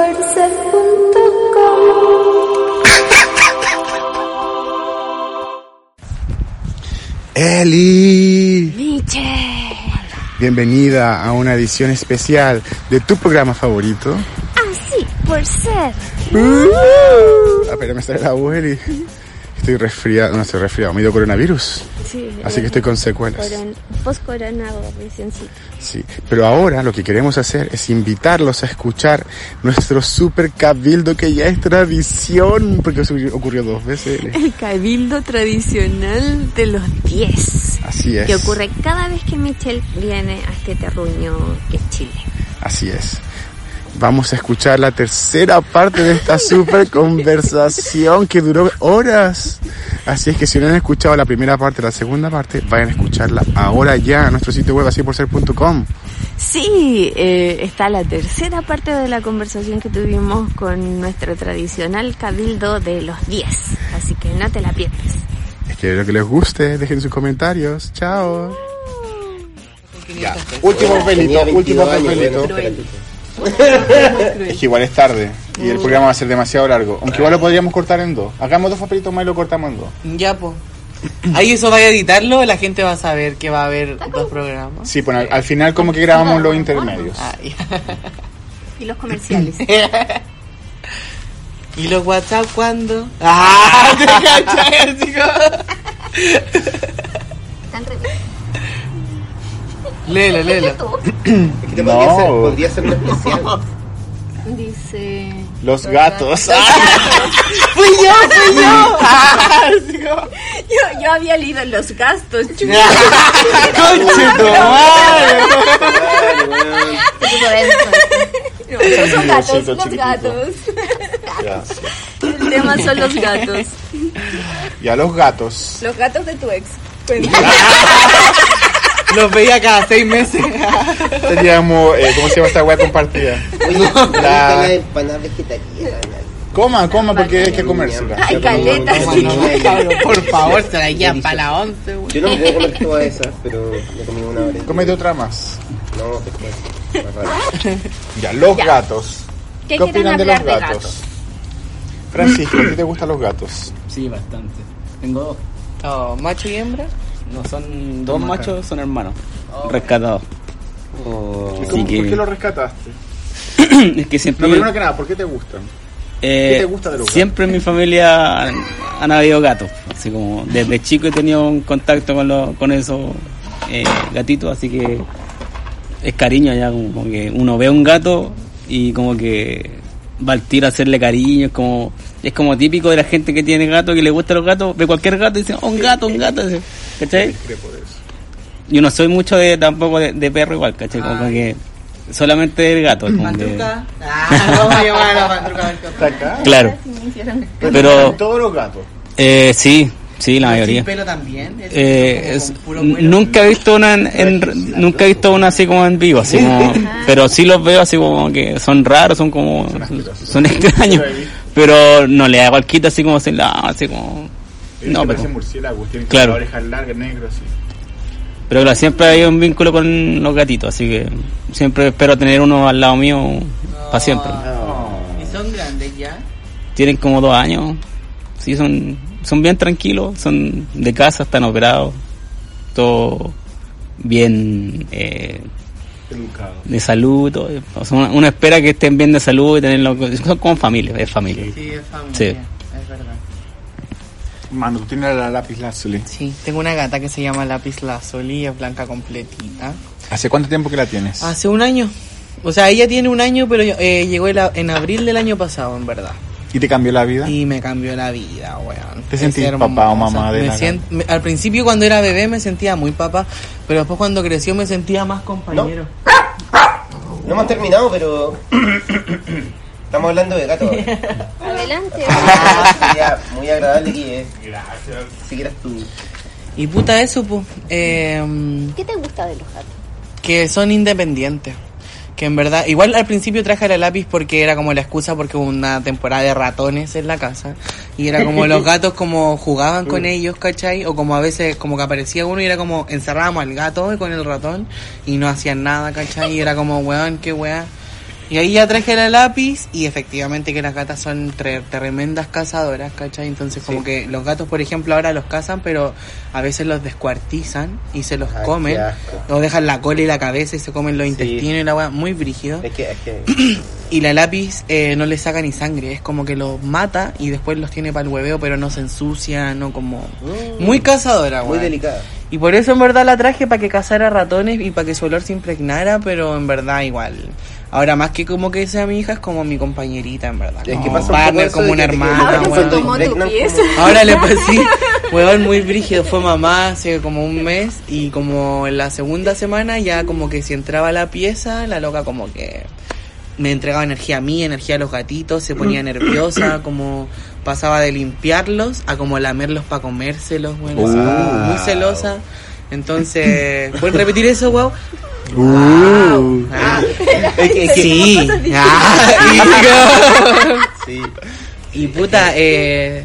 Eli. Michelle. Bienvenida a una edición especial de tu programa favorito. Así, por ser. Uh, apenas me sale la voz, Eli. Estoy resfriado, no estoy resfriado, me dio coronavirus. Sí, Así que estoy con secuelas. Coron Post-corona sí. Sí, pero ahora lo que queremos hacer es invitarlos a escuchar nuestro super cabildo que ya es tradición, porque eso ocurrió dos veces. El cabildo tradicional de los 10. Así es. Que ocurre cada vez que Michelle viene a este terruño que es Chile. Así es. Vamos a escuchar la tercera parte de esta super conversación que duró horas. Así es que si no han escuchado la primera parte, la segunda parte, vayan a escucharla ahora ya a nuestro sitio web así por ser.com. Sí, eh, está la tercera parte de la conversación que tuvimos con nuestro tradicional cabildo de los 10. Así que no te la pierdes. Espero que les guste, dejen sus comentarios. Chao. Ya, último papelito, último papelito. Es que igual es tarde y el programa va a ser demasiado largo. Aunque igual lo podríamos cortar en dos. Hagamos dos papelitos más y lo cortamos en dos. Ya, pues. Ahí eso vaya a editarlo, la gente va a saber que va a haber dos programas. Sí, bueno, al, al final como que grabamos los intermedios. Ah, ya. Y los comerciales. ¿Y los WhatsApp cuándo? ¡Ah! ¿Te cachai, chico? Están Léelo, léelo. Es que te No. podría, ser, podría ser un especial. Dice... Los gatos. ¡Fui yo, fui yo! ¡Ah! Yo, yo había leído los gastos. ¡Conche tu madre! Los gatos, Chiquitito, los chiquitito. gatos. Gracias. El tema son los gatos. Y a los gatos. Los gatos de tu ex. Los veía cada seis meses. Teníamos, eh, ¿cómo se llama esta weá compartida? Oye, La- empanada vegetariana. Coma, coma, porque hay que comérsela. Ay, caleta. No, no, no, por favor, se la llevan para la once, güey. Yo no me puedo comer todas esas, pero me comí una hora. Cómete otra más. No, después. Ya, los gatos. ¿Qué ¿Qué opinan de los hablar de gatos? gatos? Francisco, ¿a ti te gustan los gatos? Sí, bastante. Tengo dos. Oh, ¿Macho y hembra? No son dos machos, son hermanos. Rescatados. ¿Y Así cómo- que- ¿Por qué los rescataste? es que siempre. No, primero que nada, ¿por qué te gustan? eh, ¿qué te gusta de los gatos? Siempre en mi familia han, han habido gatos. Así como desde chico he tenido un contacto con, los, con esos eh, gatitos, así que es cariño ya. Como, como que uno ve un gato y como que va al tiro a hacerle cariño. Es como, es como típico de la gente que tiene gato, que le gustan los gatos, ve cualquier gato y dice, oh, un gato, un gato. ¿Cachai? Yo no soy mucho de tampoco de, de perro igual, ¿cachai? Como que solamente el gato. como que- ¿Pantruca? Ah, vamos a llamar a la pantruca. a ver qué ¿Está onda. acá? Claro, ¿Te pero- todos los gatos. eh, sí, sí, la Sin mayoría. pelo también. es Eh, es- puro nunca he visto una en, en- nunca he visto una así como en vivo, así como, pero sí los veo así como que son raros, son como, son, extraños, pero no le hago al quito así como así, la- así como, no, pero, murciélagos, tienen Claro. orejas largas, negras, sí. pero claro, siempre hay un vínculo con los gatitos, así que siempre espero tener uno al lado mío para siempre. ¿Y son grandes ya? Tienen como dos años, sí, son, son bien tranquilos, son de casa, están operados, todo bien eh, Educado. de salud, todo. O sea, uno, espera que estén bien de salud y tenerlo, son como familia, es familia. Sí, es familia. Sí. Mano, tú tienes la lápiz lazuli. Sí, tengo una gata que se llama Lápiz Lazuli, es blanca completita. ¿Hace cuánto tiempo que la tienes? Hace un año. O sea, ella tiene un año, pero eh, llegó en, abril del año pasado, en verdad. ¿Y te cambió la vida? Y me cambió la vida, weón. ¿Te sentís papá o mamá de Me la sient- me- Al principio cuando era bebé me sentía muy papá, pero después cuando creció me sentía más compañero. No hemos terminado, pero. Estamos hablando de gatos. ahora. Adelante. Sería muy agradable que. Gracias. Si quieras tú. Y puta eso, pues. Eh, ¿Qué te gusta de los gatos? que son independientes. Que en verdad, igual al principio traje la lápiz porque era como la excusa porque hubo una temporada de ratones en la casa. Y era como los gatos como jugaban con ellos, ¿cachai? O como a veces como que aparecía uno y era como encerrábamos al gato con el ratón y no hacían nada, ¿cachai? Y era como, weón, qué weá. Y ahí ya traje la lápiz y efectivamente que las gatas son tre- tremendas cazadoras, ¿cachai? Entonces como Sí. que los gatos, por ejemplo, ahora los cazan, pero a veces los descuartizan y se los Ay, comen. O dejan la cola y la cabeza y se comen los Sí. intestinos y la weá, muy brígido. Es que, es que Y la lápiz eh, no le saca ni sangre, es como que los mata y después los tiene para el hueveo, pero no se ensucia, no como... Mm. Muy cazadora, muy delicada. Y por eso en verdad la traje para que cazara ratones y para que su olor se impregnara, pero en verdad igual. Ahora más que como que sea mi hija, es como mi compañerita, en verdad. Es como que pasa un partner, como una hermana, Ahora se weón. tomó tu Impregnan pieza. como- Ahora le pasé, weón, muy brígido. Fue mamá hace como un mes y como en la segunda semana ya como que si entraba a la pieza, la loca como que me entregaba energía a mí, energía a los gatitos, se ponía nerviosa, como pasaba de limpiarlos a como lamerlos para comérselos, bueno, así como muy celosa. Entonces, ¿pueden repetir eso, wow? Uh. Ah, Es que- es que- sí. Ah, sí. y puta, eh,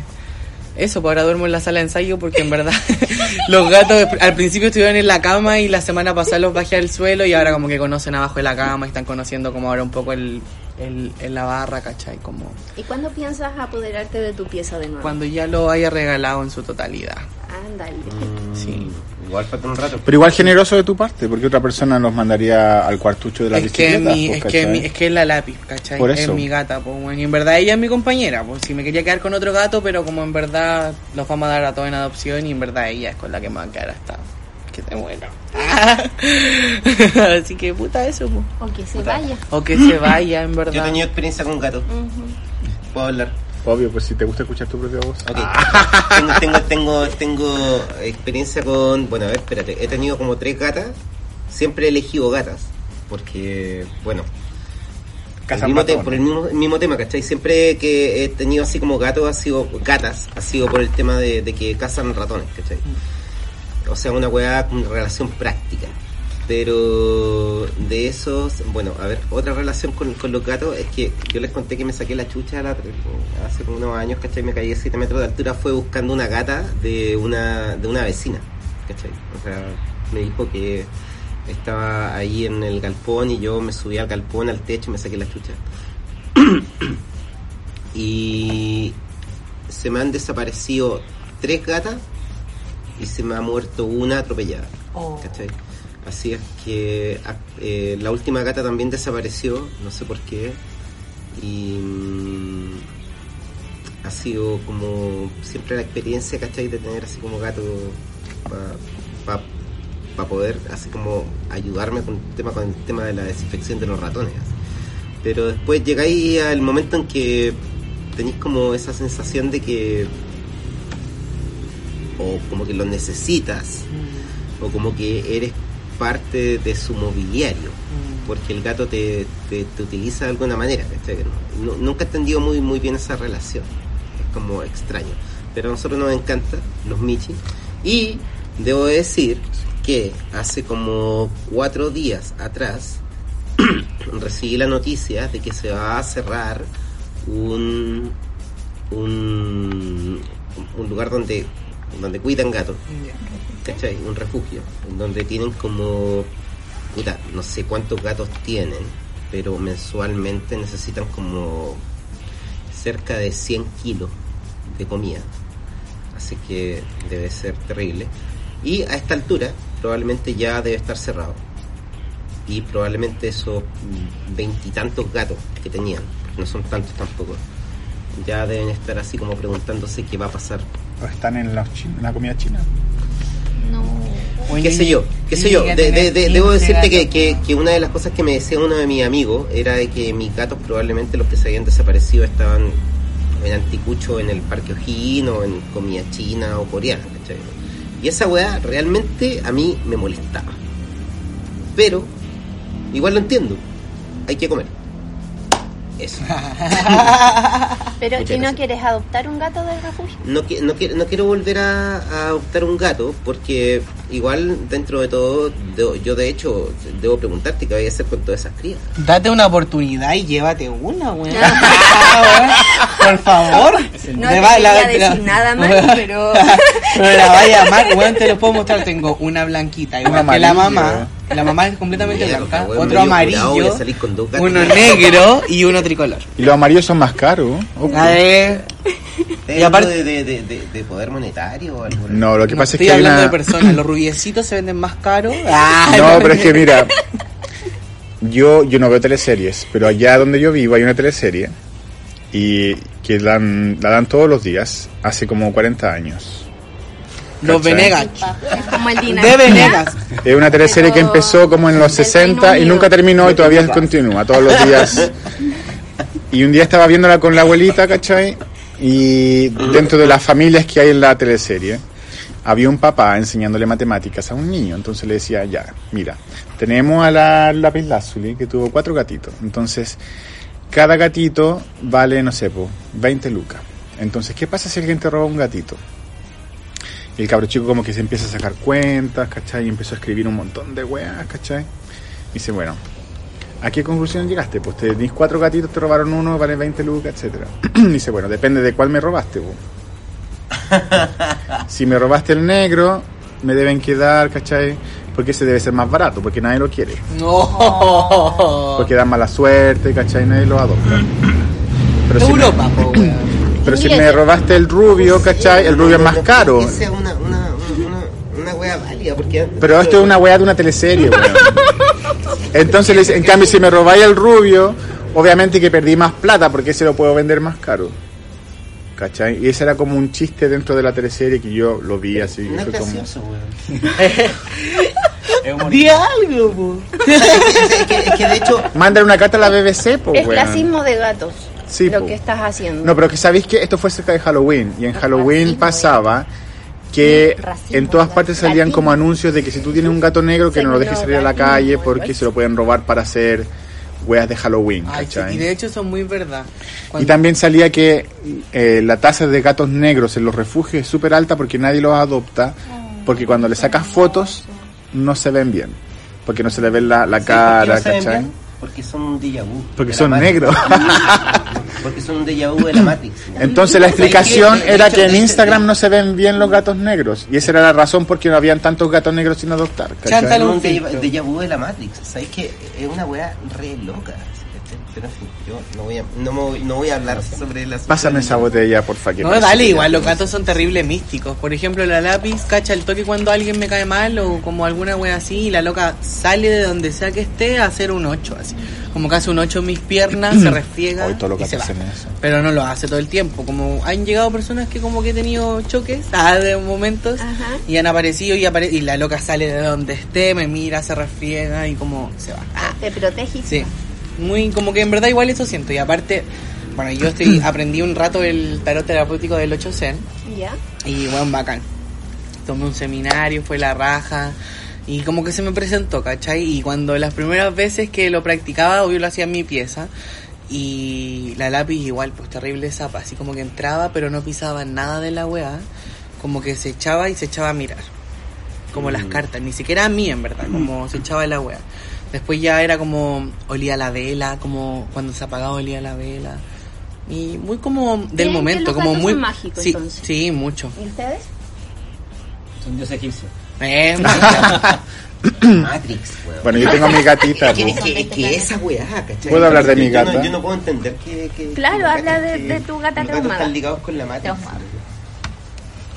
eso, pues ahora duermo en la sala de ensayo porque en verdad los gatos al principio estuvieron en la cama y la semana pasada los bajé al suelo y ahora como que conocen abajo de la cama y están conociendo como ahora un poco el, el, en la barra, ¿cachai? Como ¿Y cuándo piensas apoderarte de tu pieza de nuevo? cuando ya lo haya regalado en su totalidad. Ándale. Sí. Igual falta un rato. Pero igual generoso de tu parte, porque otra persona los mandaría al cuartucho de la Es que, mi, pues, es, que mi- es que es la lápiz, ¿cachai? Por Es mi gata, pues bueno. Y en verdad ella es mi compañera, pues si me quería quedar con otro gato, pero como en verdad los vamos a dar a todos en adopción y en verdad ella es con la que me va a quedar hasta que se muera. Así que puta eso, pues. O que se Puta. vaya. O que se vaya, en Yo he verdad. tenido experiencia con gatos. Ujú. Puedo hablar. Obvio, pues si te gusta escuchar tu propia voz. Ok. tengo, tengo, tengo, tengo experiencia con. Bueno, a ver, espérate. He tenido como tres gatas. Siempre he elegido gatas. Porque, bueno. el mismo te- por el mismo, el mismo tema, ¿cachai? Siempre que he tenido así como gatos, ha sido gatas, ha sido por el tema de, de que cazan ratones, ¿cachai? O sea, una weá con relación práctica. Pero de esos, bueno, a ver, otra relación con, con los gatos es que yo les conté que me saqué la chucha la- hace unos años, ¿cachai? Me caí a 7 metros de altura, fue buscando una gata de una, de una vecina, ¿cachai? O sea, me dijo que estaba ahí en el galpón y yo me subí al galpón, al techo y me saqué la chucha. y se me han desaparecido tres gatas y se me ha muerto una atropellada. ¿cachai? Así es que a- eh, la última gata también desapareció, no sé por qué. Y mm, ha sido como siempre la experiencia, ¿cachai? De tener así como gato para poder así como ayudarme con el tema, con el tema de la desinfección de los ratones. Pero después llegáis al momento en que tenéis como esa sensación de que o como que lo necesitas o como que eres parte de su mobiliario porque el gato te, te, te utiliza de alguna manera. No- nu- nunca he entendido muy muy bien esa relación. Es como extraño. Pero a nosotros nos encanta los Michi. Y debo decir que hace como cuatro días atrás recibí la noticia de que se va a cerrar un un, un lugar donde donde cuidan gatos ¿cachai? Un refugio, en donde tienen como, no sé cuántos gatos tienen, pero mensualmente necesitan como cerca de 100 kilos de comida. Así que debe ser terrible. Y a esta altura probablemente ya debe estar cerrado. Y probablemente esos veintitantos gatos que tenían, no son tantos tampoco, ya deben estar así como preguntándose qué va a pasar están en la, en la comida china. Qué sé yo, qué sé yo. De- de- de- debo decirte que, que- que una de las cosas que me decía uno de mis amigos era de que mis gatos probablemente los que se habían desaparecido estaban en anticucho en el Parque O'Higgins o en comida china o coreana, ¿cachai? Y esa weá realmente a mí me molestaba. Pero, igual lo entiendo, hay que comer. Eso. Pero, Muchas ¿y no gracias. quieres adoptar un gato del refugio? No, no, quiero, no quiero volver a, a adoptar un gato porque igual dentro de todo, de- yo de hecho debo preguntarte qué voy a hacer con todas esas crías. Date una oportunidad y llévate una, weón. Ah. Por favor. No te va- quería decir nada más, pero- Pero la vaya a amar, weón, te lo puedo mostrar. Tengo una blanquita, igual Un que la mamá. La mamá es completamente Mierda, blanca. weón, Otro amarillo, voy a salir con dos gatos. uno negro y uno tricolor. Y los amarillos son más caros. Oh, A ver, ¿Es Y aparte- de, de, de, de poder monetario o algo? No, lo que no pasa es estoy que hay hablando una... de personas. Los rubiecitos se venden más caros. Ah, No, pero es que mira, yo, yo no veo teleseries, pero allá donde yo vivo hay una teleserie y que la dan, la dan todos los días, hace como 40 años. Los. Venegas. Es como el De. Venegas. Es una teleserie que empezó como en los del 60 Reino y nunca terminó y todavía continúa, todos los días. Y un día estaba viéndola con la abuelita, ¿cachai? Y dentro de las familias que hay en la teleserie, había un papá enseñándole matemáticas a un niño. Entonces le decía, ya, mira, tenemos a la Lapislázuli que tuvo cuatro gatitos. Entonces, cada gatito vale, no sé, po, 20 lucas. Entonces, ¿qué pasa si alguien te roba un gatito? Y el cabro chico como que se empieza a sacar cuentas, ¿cachai? Y empezó a escribir un montón de weas, ¿cachai? Y dice, bueno, ¿a qué conclusión llegaste? Pues tenéis cuatro gatitos, te robaron uno, vale 20 lucas, etcétera. dice, bueno, depende de cuál me robaste. Si me robaste el negro, me deben quedar, ¿cachai? Porque ese debe ser más barato, porque nadie lo quiere. No. Porque da mala suerte, ¿cachai? Nadie lo adopta. Pero si, me, Europa, po, weón. pero si me robaste el rubio, ¿cachai? El rubio es más caro. Una, una, una, una wea válida, porque... Pero esto es una weá de una teleserie, weón. Entonces, le dice, en cambio, si me robáis el rubio, obviamente que perdí más plata porque ese lo puedo vender más caro. ¿Cachai? Y ese era como un chiste dentro de la teleserie que yo lo vi así. No es como- gracioso, weón. Di algo, po. es, que, es que de hecho... Mándale una carta a la BBC, pues, Es clasismo de gatos. Sí, lo po. que estás haciendo. No, pero que sabéis que esto fue cerca de Halloween. Y en Halloween pasaba que Racismo, en todas partes salían como anuncios de que si tú tienes un gato negro, que no lo dejes salir a la calle porque se lo pueden robar para hacer weas de Halloween, Ay, sí, ¿cachai? y de hecho son muy verdad. Y también salía que eh, la tasa de gatos negros en los refugios es súper alta porque nadie los adopta, porque cuando le sacas fotos no se ven bien, porque no se le ve la, la ¿sabes por qué cara, no se ven ¿cachai? bien? Porque son un déjà vu. Porque son negros. Porque son un déjà vu de la Matrix. Entonces la explicación era hecho- que en Instagram no se ven bien los gatos negros y esa era la razón por qué no habían tantos gatos negros sin adoptar. Chántalo. Un déjà vu de la Matrix. ¿Sabes que Es una weá re loca. Pero yo no voy a, no, me voy- no voy a hablar sobre la Pásame esa botella, porfa. que No, dale, que- igual los gatos son terribles místicos. Por ejemplo, la lápiz cacha el toque cuando alguien me cae mal o como alguna wea así y la loca sale de donde sea que esté a hacer un 8 así. Como que hace un 8 en mis piernas, se restriega Hoy todos los y se va. eso. Pero no lo hace todo el tiempo. Como han llegado personas que como que he tenido choques ah, de momentos Ajá. y han aparecido y, apare y la loca sale de donde esté, me mira, se refriega y como se va. Ah, Te protege. Sí. Muy como que en verdad igual eso siento. Y aparte, bueno, yo estoy aprendí un rato el tarot terapéutico del 8 Zen ¿Ya? y bueno, bacán. Tomé un seminario, fue la raja y como que se me presentó, ¿cachai? Y cuando las primeras veces que lo practicaba, obvio lo hacía en mi pieza. Y la lápiz igual, pues terrible zapa, así como que entraba pero no pisaba nada de la weá, como que se echaba y se echaba a mirar, como las cartas, ni siquiera a mí en verdad, como se echaba la weá. Después ya era como olía la vela, como cuando se apagaba olía la vela. Y muy como del momento, los como muy... son mágicos, sí, entonces. sí, mucho. ¿Y ustedes? Son dioses egipcios. Eh, Matrix, weón. Bueno, yo tengo a mi gatita. Po. es que, es que esa weá, ¿cachai? ¿Puedo hablar de mi Yo no- gata? Yo no, puedo entender que. que Claro, que los habla de- que- de tu gata los gatos traumada. están ligados con la Matrix. Traumada.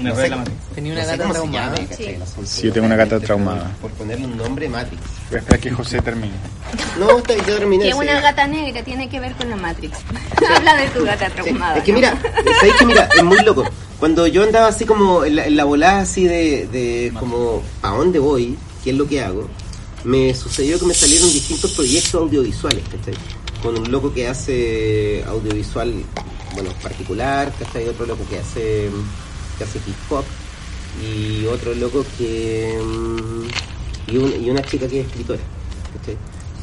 Una No rueda sé, de la matriz. Tenía una no gata traumada. Sí. Yo tengo una gata traumada. Por, ponerle un nombre, Matrix. Espera que José termine. No, está, yo terminé. Que una gata negra tiene que ver con la Matrix. Habla de tu gata Sí, traumada. Es que ¿no? mira, ¿sabéis que mira? Es muy loco. Cuando yo andaba así como en la, en la volada así de, de como a dónde voy, qué es lo que hago, me sucedió que me salieron distintos proyectos audiovisuales, ¿cachai? Con un loco que hace audiovisual, bueno, particular, ¿cachai? Otro loco que hace, que hace hip hop y otro loco que... mm, y, un- y una chica que es escritora.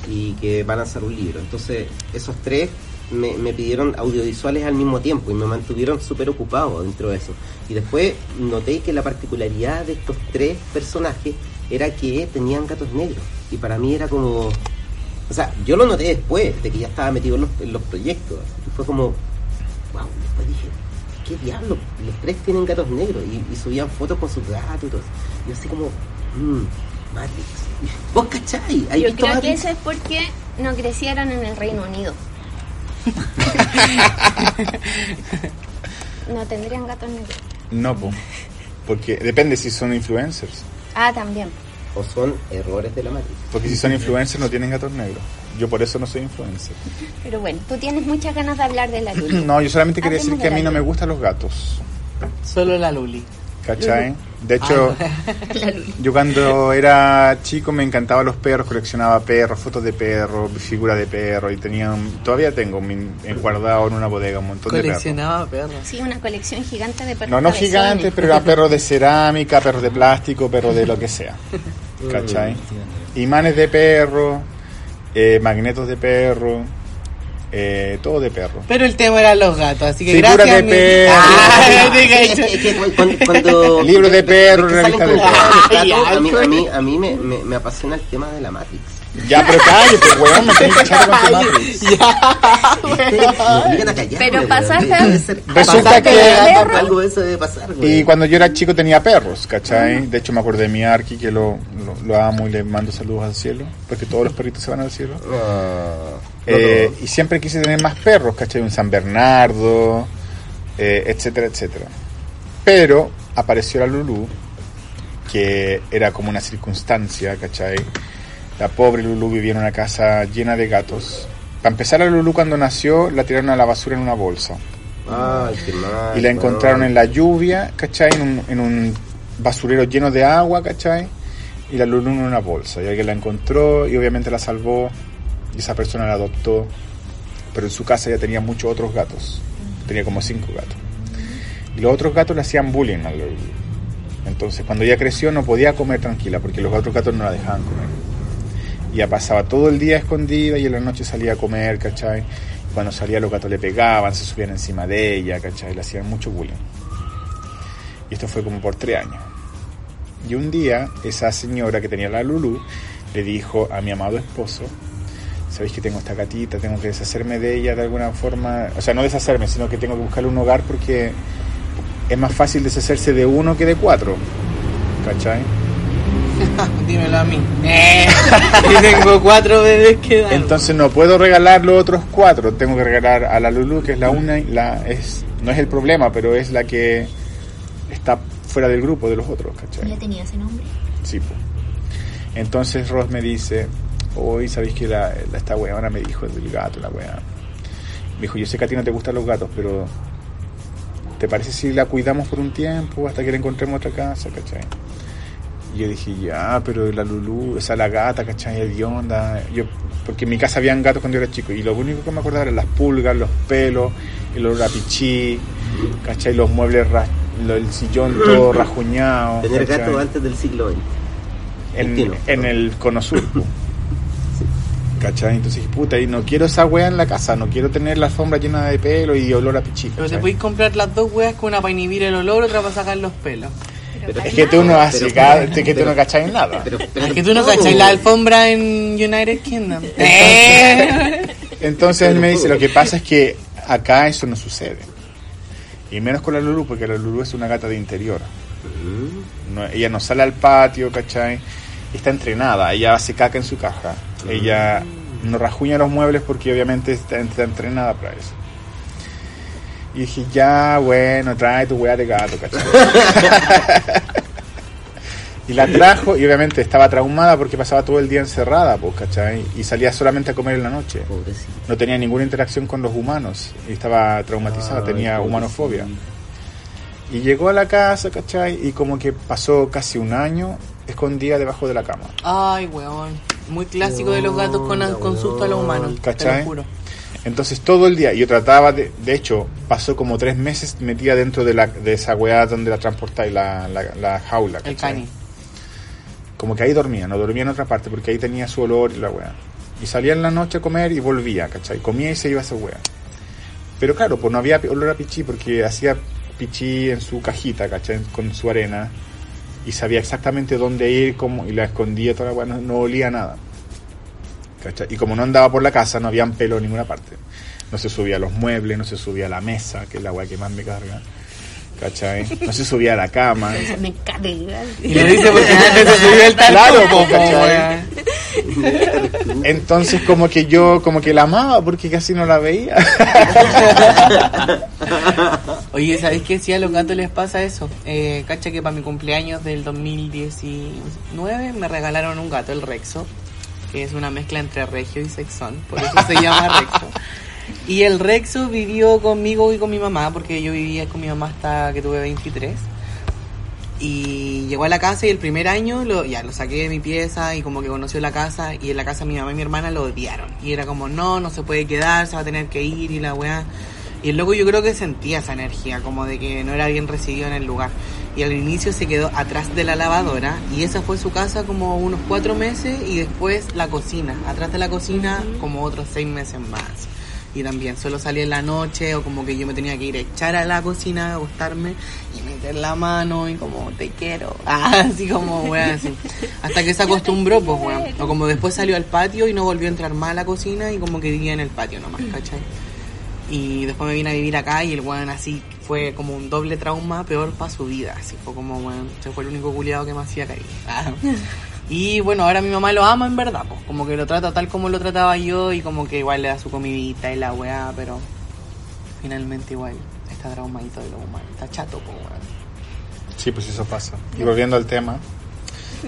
Y que van a lanzar un libro. Entonces, esos tres me, me pidieron audiovisuales al mismo tiempo y me mantuvieron súper ocupado dentro de eso. Y después noté que la particularidad de estos tres personajes era que tenían gatos negros. Y para mí era como... O sea, yo lo noté después de que ya estaba metido en los, en los proyectos. Y fue como... Wow, después dije, ¿qué diablo? Los tres tienen gatos negros y, y subían fotos con sus gatos y todo. Yo así como... Mmm, Matrix. ¿Vos cachai? ¿Has Yo visto creo que eso es porque no crecieron en el Reino Unido. no tendrían gatos negros. No, po. porque depende si son influencers. Ah, también. ¿O son errores de la Matrix? Porque si son influencers no tienen gatos negros. Yo por eso no soy influencer. Pero bueno, tú tienes muchas ganas de hablar de la luna. No, yo solamente quería decir que a mí no me gustan los gatos. Solo la Luli. ¿Cachai? De hecho, luna. yo cuando era chico me encantaban los perros, coleccionaba perros, fotos de perros, figuras de perros y tenía, todavía tengo mi- en- guardado en una bodega un montón de perros. Coleccionaba perros. Sí, una colección gigante de perros. No, no gigantes, pero eran perros de cerámica, perros de plástico, perros de lo que sea. ¿Cachai? Imanes de perro, eh, magnetos de perro, eh, todo de perro. Pero el tema eran los gatos, así que Figuras gracias. de mi- perro. Ah, te Es cacho. que- es que cuando, cuando- Libro de perro, es que salen revista de perro. a mí, a mí, a mí me, me, me apasiona el tema de la Matrix. Ya, pero cállate, weón, me tenés que echar con tu Matrix. Me obligan a callar. Pero pasaste- Resulta pasaste que- algo de eso debe pasar, güey. Y cuando yo era chico tenía perros, ¿cachai? De hecho me acordé de mi Arki, que lo, lo, lo amo y le mando saludos al cielo, porque todos los perritos se van al cielo. Ah, no Eh, y siempre quise tener más perros, ¿cachai? Un San Bernardo, eh, etcétera, etcétera. Pero apareció la Lulu, que era como una circunstancia, ¿cachai? La pobre Lulu vivía en una casa llena de gatos. Para empezar, la Lulu cuando nació la tiraron a la basura en una bolsa. Ay, qué mal. Y la encontraron en la lluvia, ¿cachai? En un, en un basurero lleno de agua, ¿cachai? Y la Lulu en una bolsa. Y alguien la encontró y obviamente la salvó. Y esa persona la adoptó. Pero en su casa ya tenía muchos otros gatos. Tenía como cinco gatos. Y los otros gatos le hacían bullying a Lulu. Entonces cuando ella creció no podía comer tranquila porque los otros gatos no la dejaban comer. Y ella pasaba todo el día escondida y en la noche salía a comer, ¿cachai? Cuando salía los gatos le pegaban, se subían encima de ella, ¿cachai? Le hacían mucho bullying. Y esto fue como por tres años. Y un día esa señora que tenía la Lulu le dijo a mi amado esposo, sabéis que tengo esta gatita, tengo que deshacerme de ella de alguna forma, o sea, no deshacerme, sino que tengo que buscarle un hogar porque es más fácil deshacerse de uno que de cuatro. ¿Cachai? Dímelo a mí. Eh, y tengo cuatro bebés que dan. Entonces no puedo regalar los otros cuatro, tengo que regalar a la Lulu, que es la una, y la es no es el problema, pero es la que está fuera del grupo de los otros, ¿cachai? ¿Ya tenía ese nombre? Sí. Entonces Ross me dice, hoy sabéis que la, la- esta weona me dijo del gato, la weá. Me dijo, yo sé que a ti no te gustan los gatos, pero ¿te parece si la cuidamos por un tiempo hasta que le encontremos otra casa, cachai? Y yo dije, ya, pero la Lulu, esa la gata, ¿cachai? Hedionda. Yo, porque en mi casa habían gatos cuando yo era chico y lo único que me acordaba eran las pulgas, los pelos, el olor a pichí, ¿cachai? Los muebles, el sillón todo rajuñado. Tener ¿cachai? gato antes del siglo XX. en, Entiendo. en el cono sur. ¿Cachai? Entonces dije, puta, y no quiero esa weá en la casa, no quiero tener la alfombra llena de pelo y olor a pichí. Pero te podéis comprar las dos weas con una para inhibir el olor, otra para sacar los pelos. Es que tú no haces, Pero- ca- que tú no cachai nada. Es que tú no cachai la alfombra en United Kingdom. Eh. Entonces él Pero me dice, lo que pasa es que acá eso no sucede. Y menos con la Lulu, porque la Lulu es una gata de interior. Mm, No- ella no sale al patio, ¿cachai? Está entrenada, ella hace caca en su caja. Ella no rajuña los muebles porque obviamente está, está entrenada para eso. Y dije, ya, bueno, trae tu weá de gato, ¿cachai? y la trajo y obviamente estaba traumada porque pasaba todo el día encerrada, pues, ¿cachai? Y salía solamente a comer en la noche. Pobrecito. No tenía ninguna interacción con los humanos y estaba traumatizada, Ay, tenía humanofobia. Y llegó a la casa, ¿cachai? Y como que pasó casi un año escondida debajo de la cama. Ay, weón. Muy clásico de los gatos con, con susto a los humanos. Te ¿Cachai? lo juro. Entonces todo el día, yo trataba de, de hecho, pasó como tres meses metida dentro de, la, de esa weá donde la transportáis, la, la, la jaula. El cani. Como que ahí dormía, no dormía en otra parte porque ahí tenía su olor y la weá. Y salía en la noche a comer y volvía, ¿cachai? Comía y se iba a esa weá. Pero claro, pues no había olor a pichí porque hacía pichí en su cajita, ¿cachai? Con su arena. Y sabía exactamente dónde ir cómo, y la escondía toda la weá, no, no olía nada. ¿Cachai? Y como no andaba por la casa, no habían pelo en ninguna parte. No se subía a los muebles, no se subía a la mesa, que es la weá que más me carga. ¿Cachai? No se subía a la cama. Me. Y le dice porque no se subió el Claro. Entonces como que yo como que la amaba porque casi no la veía. Oye, ¿sabéis qué? Si a los gatos les pasa eso. Eh, cacha que para mi cumpleaños del 2019 me regalaron un gato, el Rexo, que es una mezcla entre Regio y Sexón, por eso se llama Rexo. Y el Rexo vivió conmigo y con mi mamá, porque yo vivía con mi mamá hasta que tuve 23. Y llegó a la casa y el primer año lo, ya lo saqué de mi pieza y como que conoció la casa y en la casa mi mamá y mi hermana lo odiaron. Y era como, no, no se puede quedar, se va a tener que ir y la weá. Y el loco yo creo que sentía esa energía, como de que no era bien recibido en el lugar. Y al inicio se quedó atrás de la lavadora y esa fue su casa como unos cuatro meses y después la cocina. Atrás de la cocina como otros seis meses más. Y también solo salía en la noche o como que yo me tenía que ir a echar a la cocina, a acostarme y meter la mano y como te quiero. Ah, así como, weón, así. Hasta que se acostumbró, pues, weón. O como después salió al patio y no volvió a entrar más a la cocina y como que vivía en el patio nomás, ¿cachai? Y después me vine a vivir acá y el weón así fue como un doble trauma peor para su vida. Así fue como, weón, se fue el único culiado que me hacía caer. Ah. Y bueno, ahora mi mamá lo ama en verdad, pues como que lo trata tal como lo trataba yo y como que igual le da su comidita y la weá, pero finalmente igual está traumadito de lo humano, está chato, pues weón. Sí, pues eso pasa. Y volviendo al tema.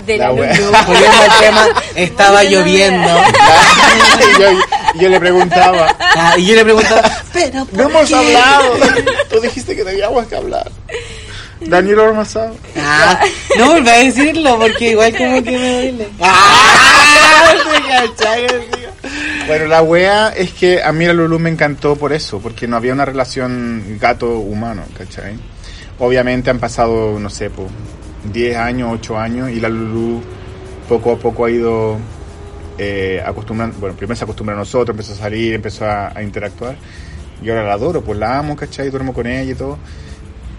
De la La wea. Volviendo al tema, estaba lloviendo. y yo, yo le preguntaba, Ah, y yo le preguntaba, pero ¿por no hemos qué?". hablado. Tú dijiste que teníamos que hablar. Daniel Ormazado. Ah, no volví a decirlo porque igual como que me duele. Ah. Bueno, la wea es que a mí la Lulu me encantó por eso, porque no había una relación gato-humano, ¿cachai? Obviamente han pasado, no sé, pues 10 años, 8 años, y la Lulu poco a poco ha ido eh, acostumbrando, bueno, primero se acostumbró a nosotros, empezó a salir, empezó a, a interactuar, y ahora la adoro, pues la amo, ¿cachai? Duermo con ella y todo,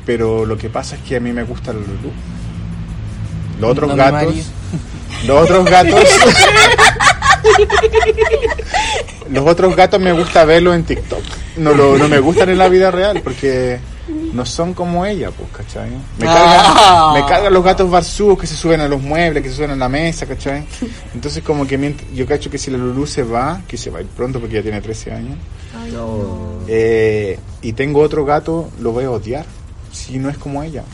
pero lo que pasa es que a mí me gusta la Lulu. Los otros No gatos, los otros gatos, los otros gatos me gusta verlos en TikTok. No, lo, no me gustan en la vida real porque no son como ella, pues, ¿cachai? Me cargan, Ah. me cargan los gatos barzús que se suben a los muebles, que se suben a la mesa, ¿cachai? Entonces como que mient- yo cacho que si la Lulu se va, que se va a ir pronto porque ya tiene 13 años, No. eh, y tengo otro gato, lo voy a odiar. Si no es como ella,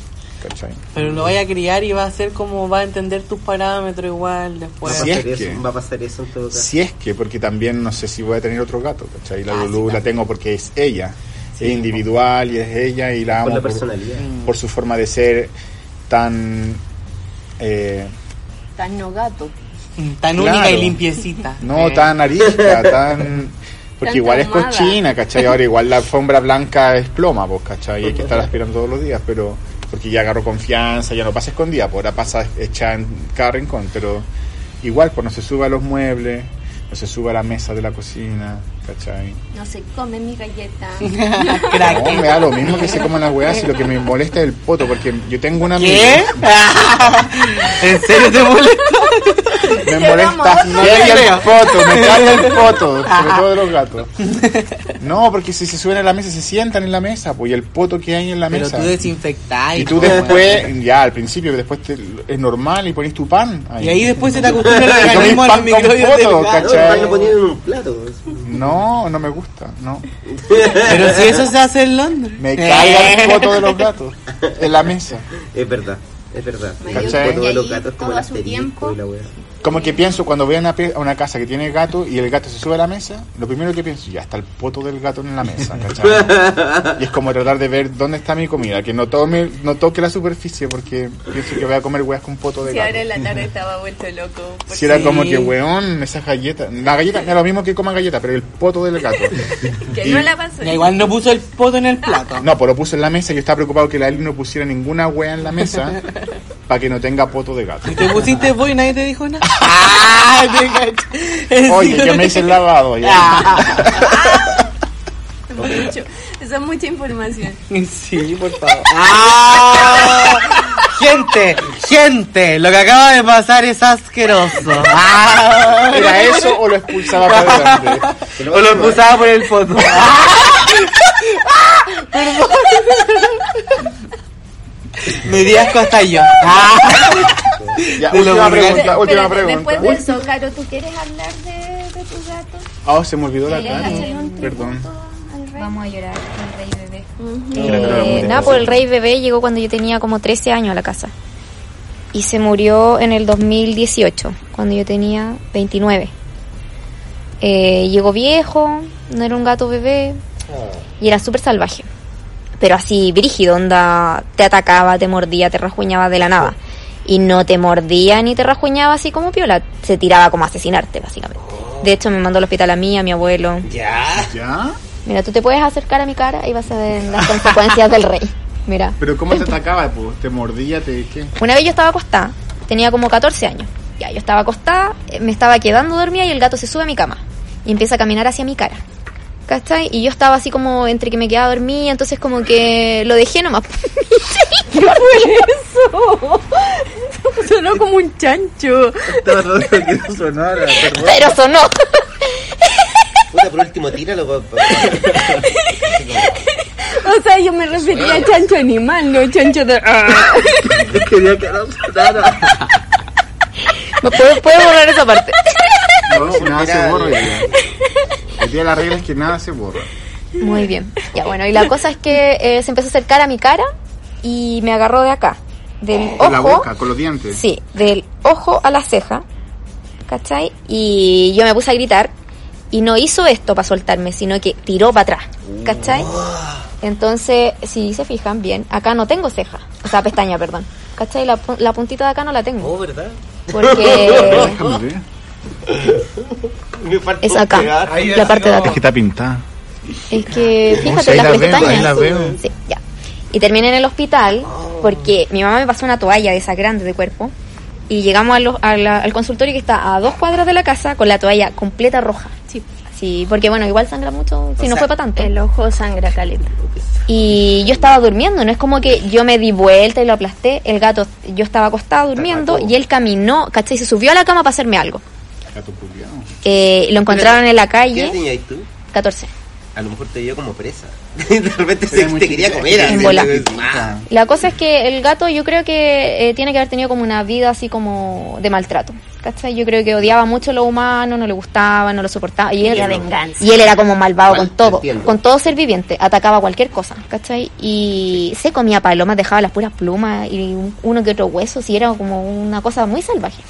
¿cachai? Pero lo vaya a criar y va a ser como va a entender tus parámetros igual Va después. a Sí, es pasar que- eso, va a pasar eso en todo caso. Si es que, porque también no sé si voy a tener otro gato, ¿cachai? La Ah, sí, Lulu la tengo porque es ella. Sí, es individual y es ella y la amo Por la por, personalidad. Mm. por su forma de ser tan... eh, Tan no gato. Tan Claro. única y limpiecita. no Eh. tan arisca, tan... Porque igual es cochina, ¿cachai? Ahora igual la alfombra blanca es ploma, pues, ¿cachai? Y hay que estar aspirando todos los días, pero... Porque ya agarró confianza, ya no pasa escondida, pues ahora pasa hecha en cada rincón, pero igual, pues no se sube a los muebles, no se sube a la mesa de la cocina, ¿cachai? No se come mi galleta. No, me da lo mismo que se coman las weas y lo que me molesta es el poto, porque yo tengo una amiga. ¿Qué? ¿En serio te molesta? Me molesta nivel. poto, me el poto, sobre todo de los gatos. No, porque si se suben a la mesa, se sientan en la mesa, pues y el poto que hay en la Pero mesa. tú desinfectás. Y tú después, ya al principio, después te- es normal y pones tu pan. Ahí. Y ahí después se te acostumbra el organismo a los pan con microbios del poto, gato. No, ¿cachai? lo ponían en un plato. No, no me gusta, no. Pero si eso se hace en Londres. Me carga el poto de los gatos en la mesa. Es verdad, es verdad. Los gatos como todo el a su asterisco tiempo. y la wea. Como que pienso cuando voy a una, a una casa que tiene gato y el gato se sube a la mesa, lo primero que pienso, ya está el poto del gato en la mesa, ¿cachai? y es como tratar de ver dónde está mi comida, que no tome, no toque la superficie porque pienso que voy a comer weas con poto de Si gato. ahora en la tarde estaba vuelto loco. por- Si era Sí. como que weón, esas galletas, la galleta, es lo mismo que coman galletas, pero el poto del gato. Que Y- no la pasó. Igual no puso el poto en el plato. No, pues lo puse en la mesa y yo estaba preocupado que la Eli no pusiera ninguna wea en la mesa para que no tenga poto de gato. Y te pusiste vos y nadie te dijo nada. ¡Ah! Oye, yo me hice el lavado ya. Ah. mucho. Eso es mucha información. Sí, por favor. ¡Ah! Gente, gente, lo que acaba de pasar es asqueroso. ¡Ah! ¿Era eso o lo expulsaba para adelante? O lo expulsaba por el foto. Me di asco hasta yo. ¡Ah! Ya, De última pregunta, última Espérate, pregunta. Después de eso, Caro, ¿tú quieres hablar de, de tu gato? Oh, se me olvidó la ¿Quieres cara. Perdón. Vamos a llorar con el rey bebé. Eh, Eh, nada, pues el rey bebé llegó cuando yo tenía como 13 años a la casa. Y se murió en el 2018, cuando yo tenía 29. Eh, llegó viejo, no era un gato bebé, y era súper salvaje. Pero así, brígido, onda, te atacaba, te mordía, te rasguñaba de la nada. Y no te mordía ni te rasguñaba así como piola, se tiraba como a asesinarte, básicamente. De hecho, me mandó al hospital a mí, a mi abuelo. Ya. ¿Ya? Mira, tú te puedes acercar a mi cara y vas a ver las consecuencias del rey. Mira. ¿Pero cómo te atacaba? Pues? ¿Te mordía? ¿Te qué? Una vez yo estaba acostada, tenía como 14 años. Ya, yo estaba acostada, eh, me estaba quedando dormida y el gato se sube a mi cama y empieza a caminar hacia mi cara. ¿Cachai? Y yo estaba así como entre que me quedaba dormida, entonces como que lo dejé nomás. ¿Qué fue eso? Sonó como un chancho. Estaba tratando de que no sonara, perdón. Pero sonó. Puta, por último, tíralo. O sea, yo me refería a chancho animal, no chancho de... Ah. Quería que no sonara. ¿Me puedo, puedo borrar esa parte? No, se borra. hoy día. De la regla es que nada se borra. Muy bien. Ya, bueno, y la cosa es que eh, se empezó a acercar a mi cara y me agarró de acá. Del Con la ojo. boca, con los dientes. Sí, del ojo a la ceja. ¿Cachai? Y yo me puse a gritar y no hizo esto para soltarme, sino que tiró para atrás. ¿Cachai? Entonces, si se fijan bien, acá no tengo ceja. O sea, pestaña, perdón. ¿Cachai? La, la puntita de acá no la tengo. Oh, ¿verdad? Porque Déjame ver. Me faltó es acá, pegar. la parte de acá. Es que está pintada. Es que, fíjate, si ahí las la veo, pestañas. ahí la veo. Sí, ya. Y terminé en el hospital porque mi mamá me pasó una toalla de esa grande de cuerpo. Y llegamos a lo- a la- al consultorio que está a dos cuadras de la casa con la toalla completa roja. Sí. Sí, porque bueno, igual sangra mucho, si no sea, fue para tanto. El ojo sangra caleta. Y yo estaba durmiendo, no es como que yo me di vuelta y lo aplasté. El gato, yo estaba acostada durmiendo y él caminó, ¿cachai? Se subió a la cama para hacerme algo. Gato. Eh, lo encontraron en la ¿Qué calle, tenías tú? 14. A lo mejor te dio como presa. De repente se, te quería comer. así, En bola. La cosa es que el gato yo creo que eh, tiene que haber tenido como una vida así como de maltrato. ¿Cachai? Yo creo que odiaba mucho a lo humano, no le gustaba, no lo soportaba. Y él, y él era como malvado con todo, entiendo. con todo ser viviente, atacaba cualquier cosa, ¿cachai? Y se comía palomas, dejaba las puras plumas y un- uno que otro hueso, y era como una cosa muy salvaje.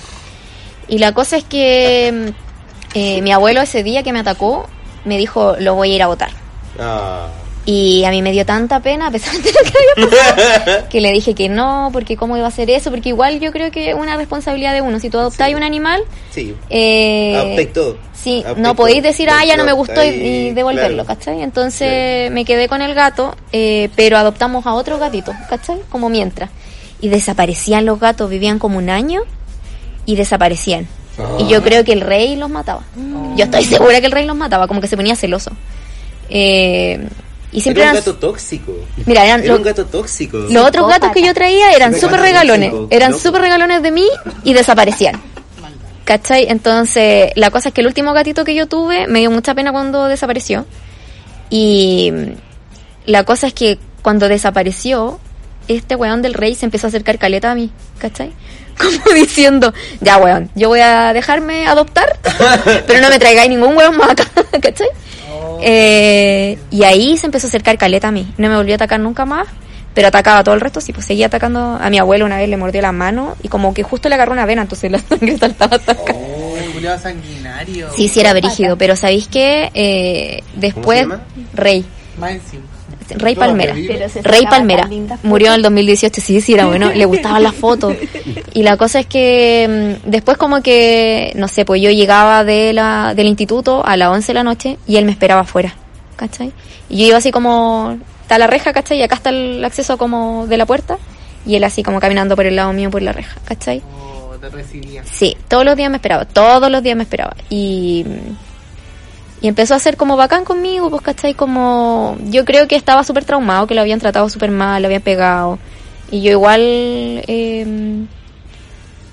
Y la cosa es que mm, eh, mi abuelo ese día que me atacó me dijo, lo voy a ir a votar. Ah. Y a mí me dio tanta pena, a pesar de lo que había pasado, que le dije que no, porque cómo iba a hacer eso, porque igual yo creo que es una responsabilidad de uno. Si tú adoptáis un animal, Sí. eh, Adoptáis todo. sí, Adoptáis no podéis decir, ah, ya no me gustó y devolverlo, claro. ¿cachai? Entonces me quedé con el gato, eh, pero adoptamos a otro gatito, ¿cachai? Como mientras. Y desaparecían los gatos, vivían como un año y desaparecían. Y yo creo que el rey los mataba. Yo estoy segura que el rey los mataba, como que se ponía celoso. Eh, y siempre Era un eran- gato tóxico. Mira, eran Era lo- un gato tóxico. los otros gatos que yo traía eran Súper regalones, tóxico, eran súper regalones de mí y desaparecían. ¿Cachai? Entonces, la cosa es que el último gatito que yo tuve me dio mucha pena cuando desapareció. Y mm, la cosa es que cuando desapareció, este weón del rey se empezó a acercar caleta a mí, ¿cachai? Como diciendo, ya weón, yo voy a dejarme adoptar, pero no me traigáis ningún weón más acá, ¿cachai? Eh, y ahí se empezó a acercar caleta a mí. No me volvió a atacar nunca más, pero atacaba a todo el resto, sí, pues seguía atacando a mi abuelo una vez, le mordió la mano y como que justo le agarró una vena, entonces la sangre saltaba hasta acá. Oh, sanguinario. Sí, sí era brígido, pero ¿sabéis qué? Eh, después? Rey, Más encima. Rey Palmera. Rey Palmera murió en el 2018, sí, sí, era bueno, le gustaban las fotos. Y la cosa es que mm, después como que, no sé, pues yo llegaba de la, del instituto a las 11 de la noche y él me esperaba afuera, ¿cachai? Y yo iba así como, está la reja, ¿cachai? Y acá está el acceso como de la puerta y él así como caminando por el lado mío por la reja, ¿cachai? Oh, te recibía. Sí, todos los días me esperaba, todos los días me esperaba. Y, Y empezó a ser como bacán conmigo, pues, ¿cachai? Como, yo creo que estaba súper traumado, que lo habían tratado súper mal, lo habían pegado. Y yo igual, eh,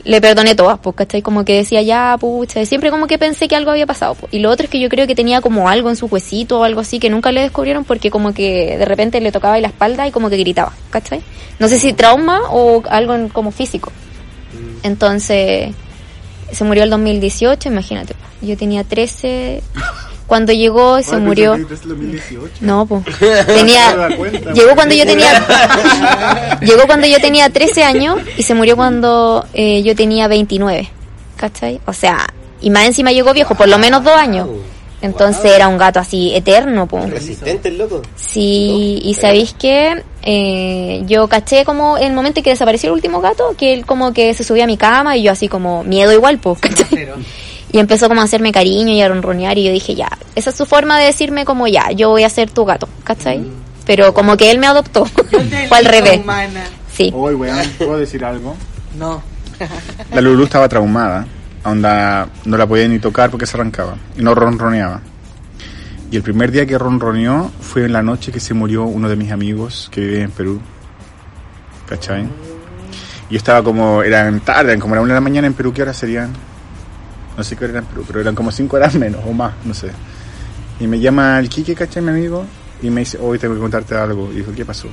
le perdoné todas, pues, ¿cachai? Como que decía, ya, pucha, siempre como que pensé que algo había pasado. pues. Y lo otro es que yo creo que tenía como algo en su huesito o algo así que nunca le descubrieron porque como que de repente le tocaba ahí la espalda y como que gritaba, ¿cachai? No sé si trauma o algo en- como físico. Entonces, se murió el 2018, imagínate. pues. Yo tenía 13, cuando llegó se murió... No, pues. Tenía. Llegó cuando yo tenía. llegó cuando yo tenía 13 años y se murió cuando eh, yo tenía 29. ¿Cachai? O sea, y más encima llegó viejo, por lo menos dos años. Entonces era un gato así eterno, pues. Resistente el loco. Sí, y sabéis que eh, yo caché como en el momento en que desapareció el último gato, que él como que se subía a mi cama y yo así como miedo igual, pues, Y empezó como a hacerme cariño y a ronronear y yo dije, ya, esa es su forma de decirme como ya, yo voy a ser tu gato, ¿cachai? Pero como que él me adoptó, fue al revés, Humana. sí. Oye, weón, ¿puedo decir algo? No. La Lulu estaba traumada. Onda, no la podía ni tocar porque se arrancaba. Y no ronroneaba. Y el primer día que ronroneó fue en la noche que se murió uno de mis amigos que vive en Perú. ¿Cachai? Y yo estaba como, eran tarde, como la una de la mañana en Perú, ¿qué horas serían? No sé qué hora eran en Perú, pero eran como cinco horas menos o más, no sé. Y me llama el Quique, ¿cachai, mi amigo? Y me dice, hoy tengo que contarte algo. Y dijo, ¿qué pasó?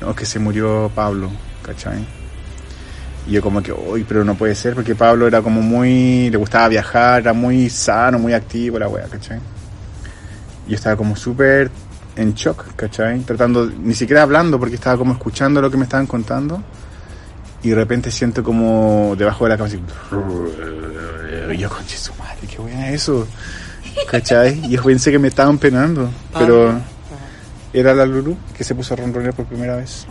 No, es que se murió Pablo, ¿cachai? Y yo como que, uy, pero no puede ser, porque Pablo era como muy, le gustaba viajar, era muy sano, muy activo, la wea, ¿cachai? Yo estaba como súper en shock, ¿cachai? Tratando, ni siquiera hablando, porque estaba como escuchando lo que me estaban contando. Y de repente siento como debajo de la cama así, y yo, conche su madre, qué buena eso, ¿cachai? Y yo pensé que me estaban penando, pero era la Lulu que se puso a ronronear por primera vez.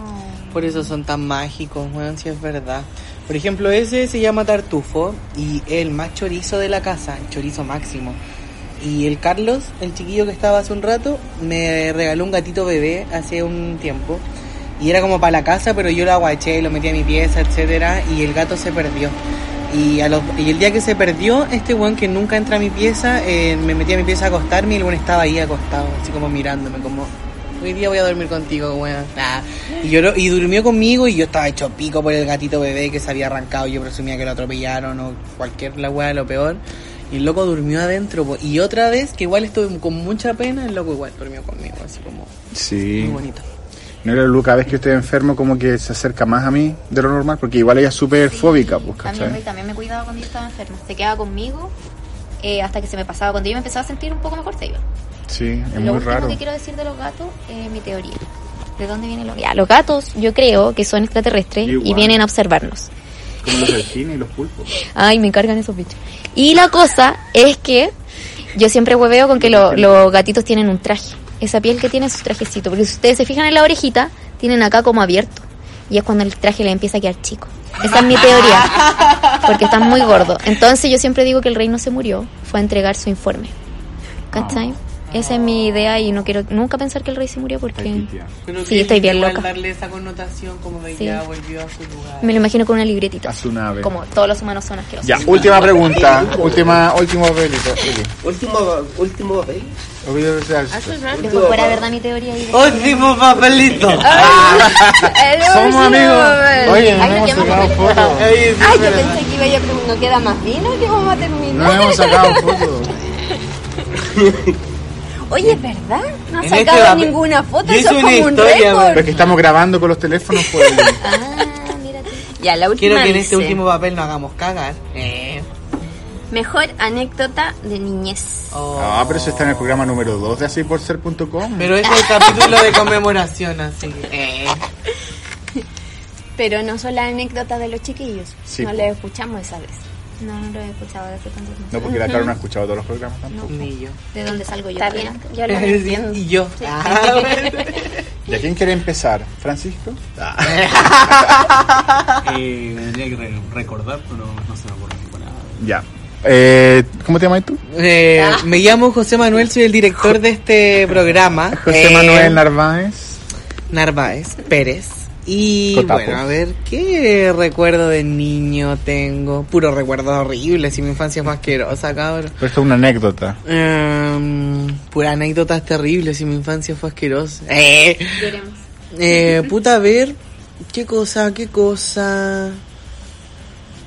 Por eso son tan mágicos, weón, si es verdad. Por ejemplo, ese se llama Tartufo y es el más chorizo de la casa, el chorizo máximo. Y el Carlos, el chiquillo que estaba hace un rato, me regaló un gatito bebé hace un tiempo. Y era como para la casa, pero yo lo aguaché, lo metí a mi pieza, etcétera, y el gato se perdió. Y, a los- y el día que se perdió, este weón que nunca entra a mi pieza, eh, me metí a mi pieza a acostarme y el weón estaba ahí acostado, así como mirándome, como, hoy día voy a dormir contigo, weón. Ah. Y, lloró, y durmió conmigo y yo estaba hecho pico por el gatito bebé que se había arrancado, yo presumía que lo atropellaron o cualquier la weá, lo peor. Y el loco durmió adentro, po. y otra vez, que igual estuve con mucha pena, el loco igual durmió conmigo, así como Sí. muy bonito. No era Lulu, cada vez que estoy enfermo como que se acerca más a mí de lo normal, porque igual ella es súper fóbica, pues, También, también me cuidaba cuando yo estaba enferma. Se quedaba conmigo eh, hasta que se me pasaba. Cuando yo me empezaba a sentir un poco mejor, se iba. Sí, es Lo muy último raro. que quiero decir de los gatos es mi teoría. ¿De dónde vienen los Ya, los gatos yo creo que son extraterrestres Igual. y vienen a observarnos. Como los delfines y los pulpos. Ay, me encargan esos bichos. Y la cosa es que yo siempre hueveo con que lo- los gatitos tienen un traje. Esa piel que tiene su trajecito. Porque si ustedes se fijan en la orejita, tienen acá como abierto. Y es cuando el traje le empieza a quedar chico. Esa es mi teoría. Porque están muy gordos. Entonces yo siempre digo que el rey no se murió. Fue a entregar su informe. ¿Cachai? Esa es mi idea y no quiero nunca pensar que el rey se murió porque... Pero Sí, que estoy bien loca. darle esa connotación como de Sí. ya volvió a su lugar. Me lo imagino con una libretita. A su nave. Como todos los humanos son asquerosos. Ya, última pregunta. última, último papelito. Eli. Último, último papel. Después fuera verdad mi teoría y de- Último papelito. Somos amigos. Oye, no Ay, hemos nos sacado quedamos fotos. Ay, yo pensé que iba a preguntar, ¿no queda más vino? ¿Qué vamos a terminar? No hemos sacado fotos. Oye, ¿es verdad? No ha este sacado papel- ninguna foto, eso es una como un historia, récord. Pero es que estamos grabando con los teléfonos, pues. Ah, mira tú. Ya, la última Quiero que en dice, este último papel no hagamos cagar. Eh. Mejor anécdota de niñez. Oh. Ah, pero eso está en el programa número 2 de asíporser.com. Pero ese es el capítulo de conmemoración, así que. Eh. Pero no son las anécdotas de los chiquillos. Sí, no las escuchamos esa vez. No, no lo he escuchado de hace tanto tiempo. No, porque la Caro no ha escuchado todos los programas tampoco. Ni yo. ¿De dónde salgo yo? Está bien, yo lo entiendo. y yo. Ah, bueno. ¿Y a quién quiere empezar? ¿Francisco? Eh, tendría que re- recordar, pero no se me ocurre ninguna. Ya. Eh, ¿Cómo te llamas tú? Eh, me llamo José Manuel, soy el director de este programa. José Eh, Manuel Narváez. Narváez Pérez. Y bueno, a ver, ¿qué recuerdo de niño tengo? Puro recuerdo horrible, si mi infancia fue asquerosa, cabrón. Pero esto es una anécdota. Em, pura anécdotas terribles, si mi infancia fue asquerosa. Eh, eh, puta, a ver, ¿qué cosa, qué cosa?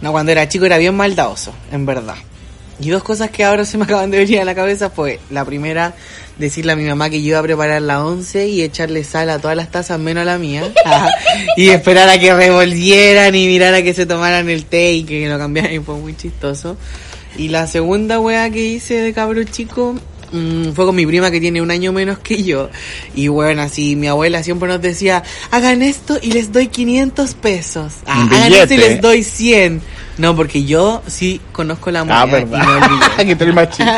No, cuando era chico era bien maldadoso, en verdad. Y dos cosas que ahora se me acaban de venir a la cabeza fue, la primera, decirle a mi mamá que yo iba a preparar la once y echarle sal a todas las tazas menos a la mía. Y esperar a que revolvieran y mirar a que se tomaran el té y que lo cambiaran y fue muy chistoso. Y la segunda wea que hice de cabro chico mm, fue con mi prima que tiene un año menos que yo. Y bueno, así mi abuela siempre nos decía, hagan esto y les doy 500 pesos. Ah, hagan esto y les doy 100. No, porque yo sí conozco la moneda. Ah, y no el verdad. que eres más chico.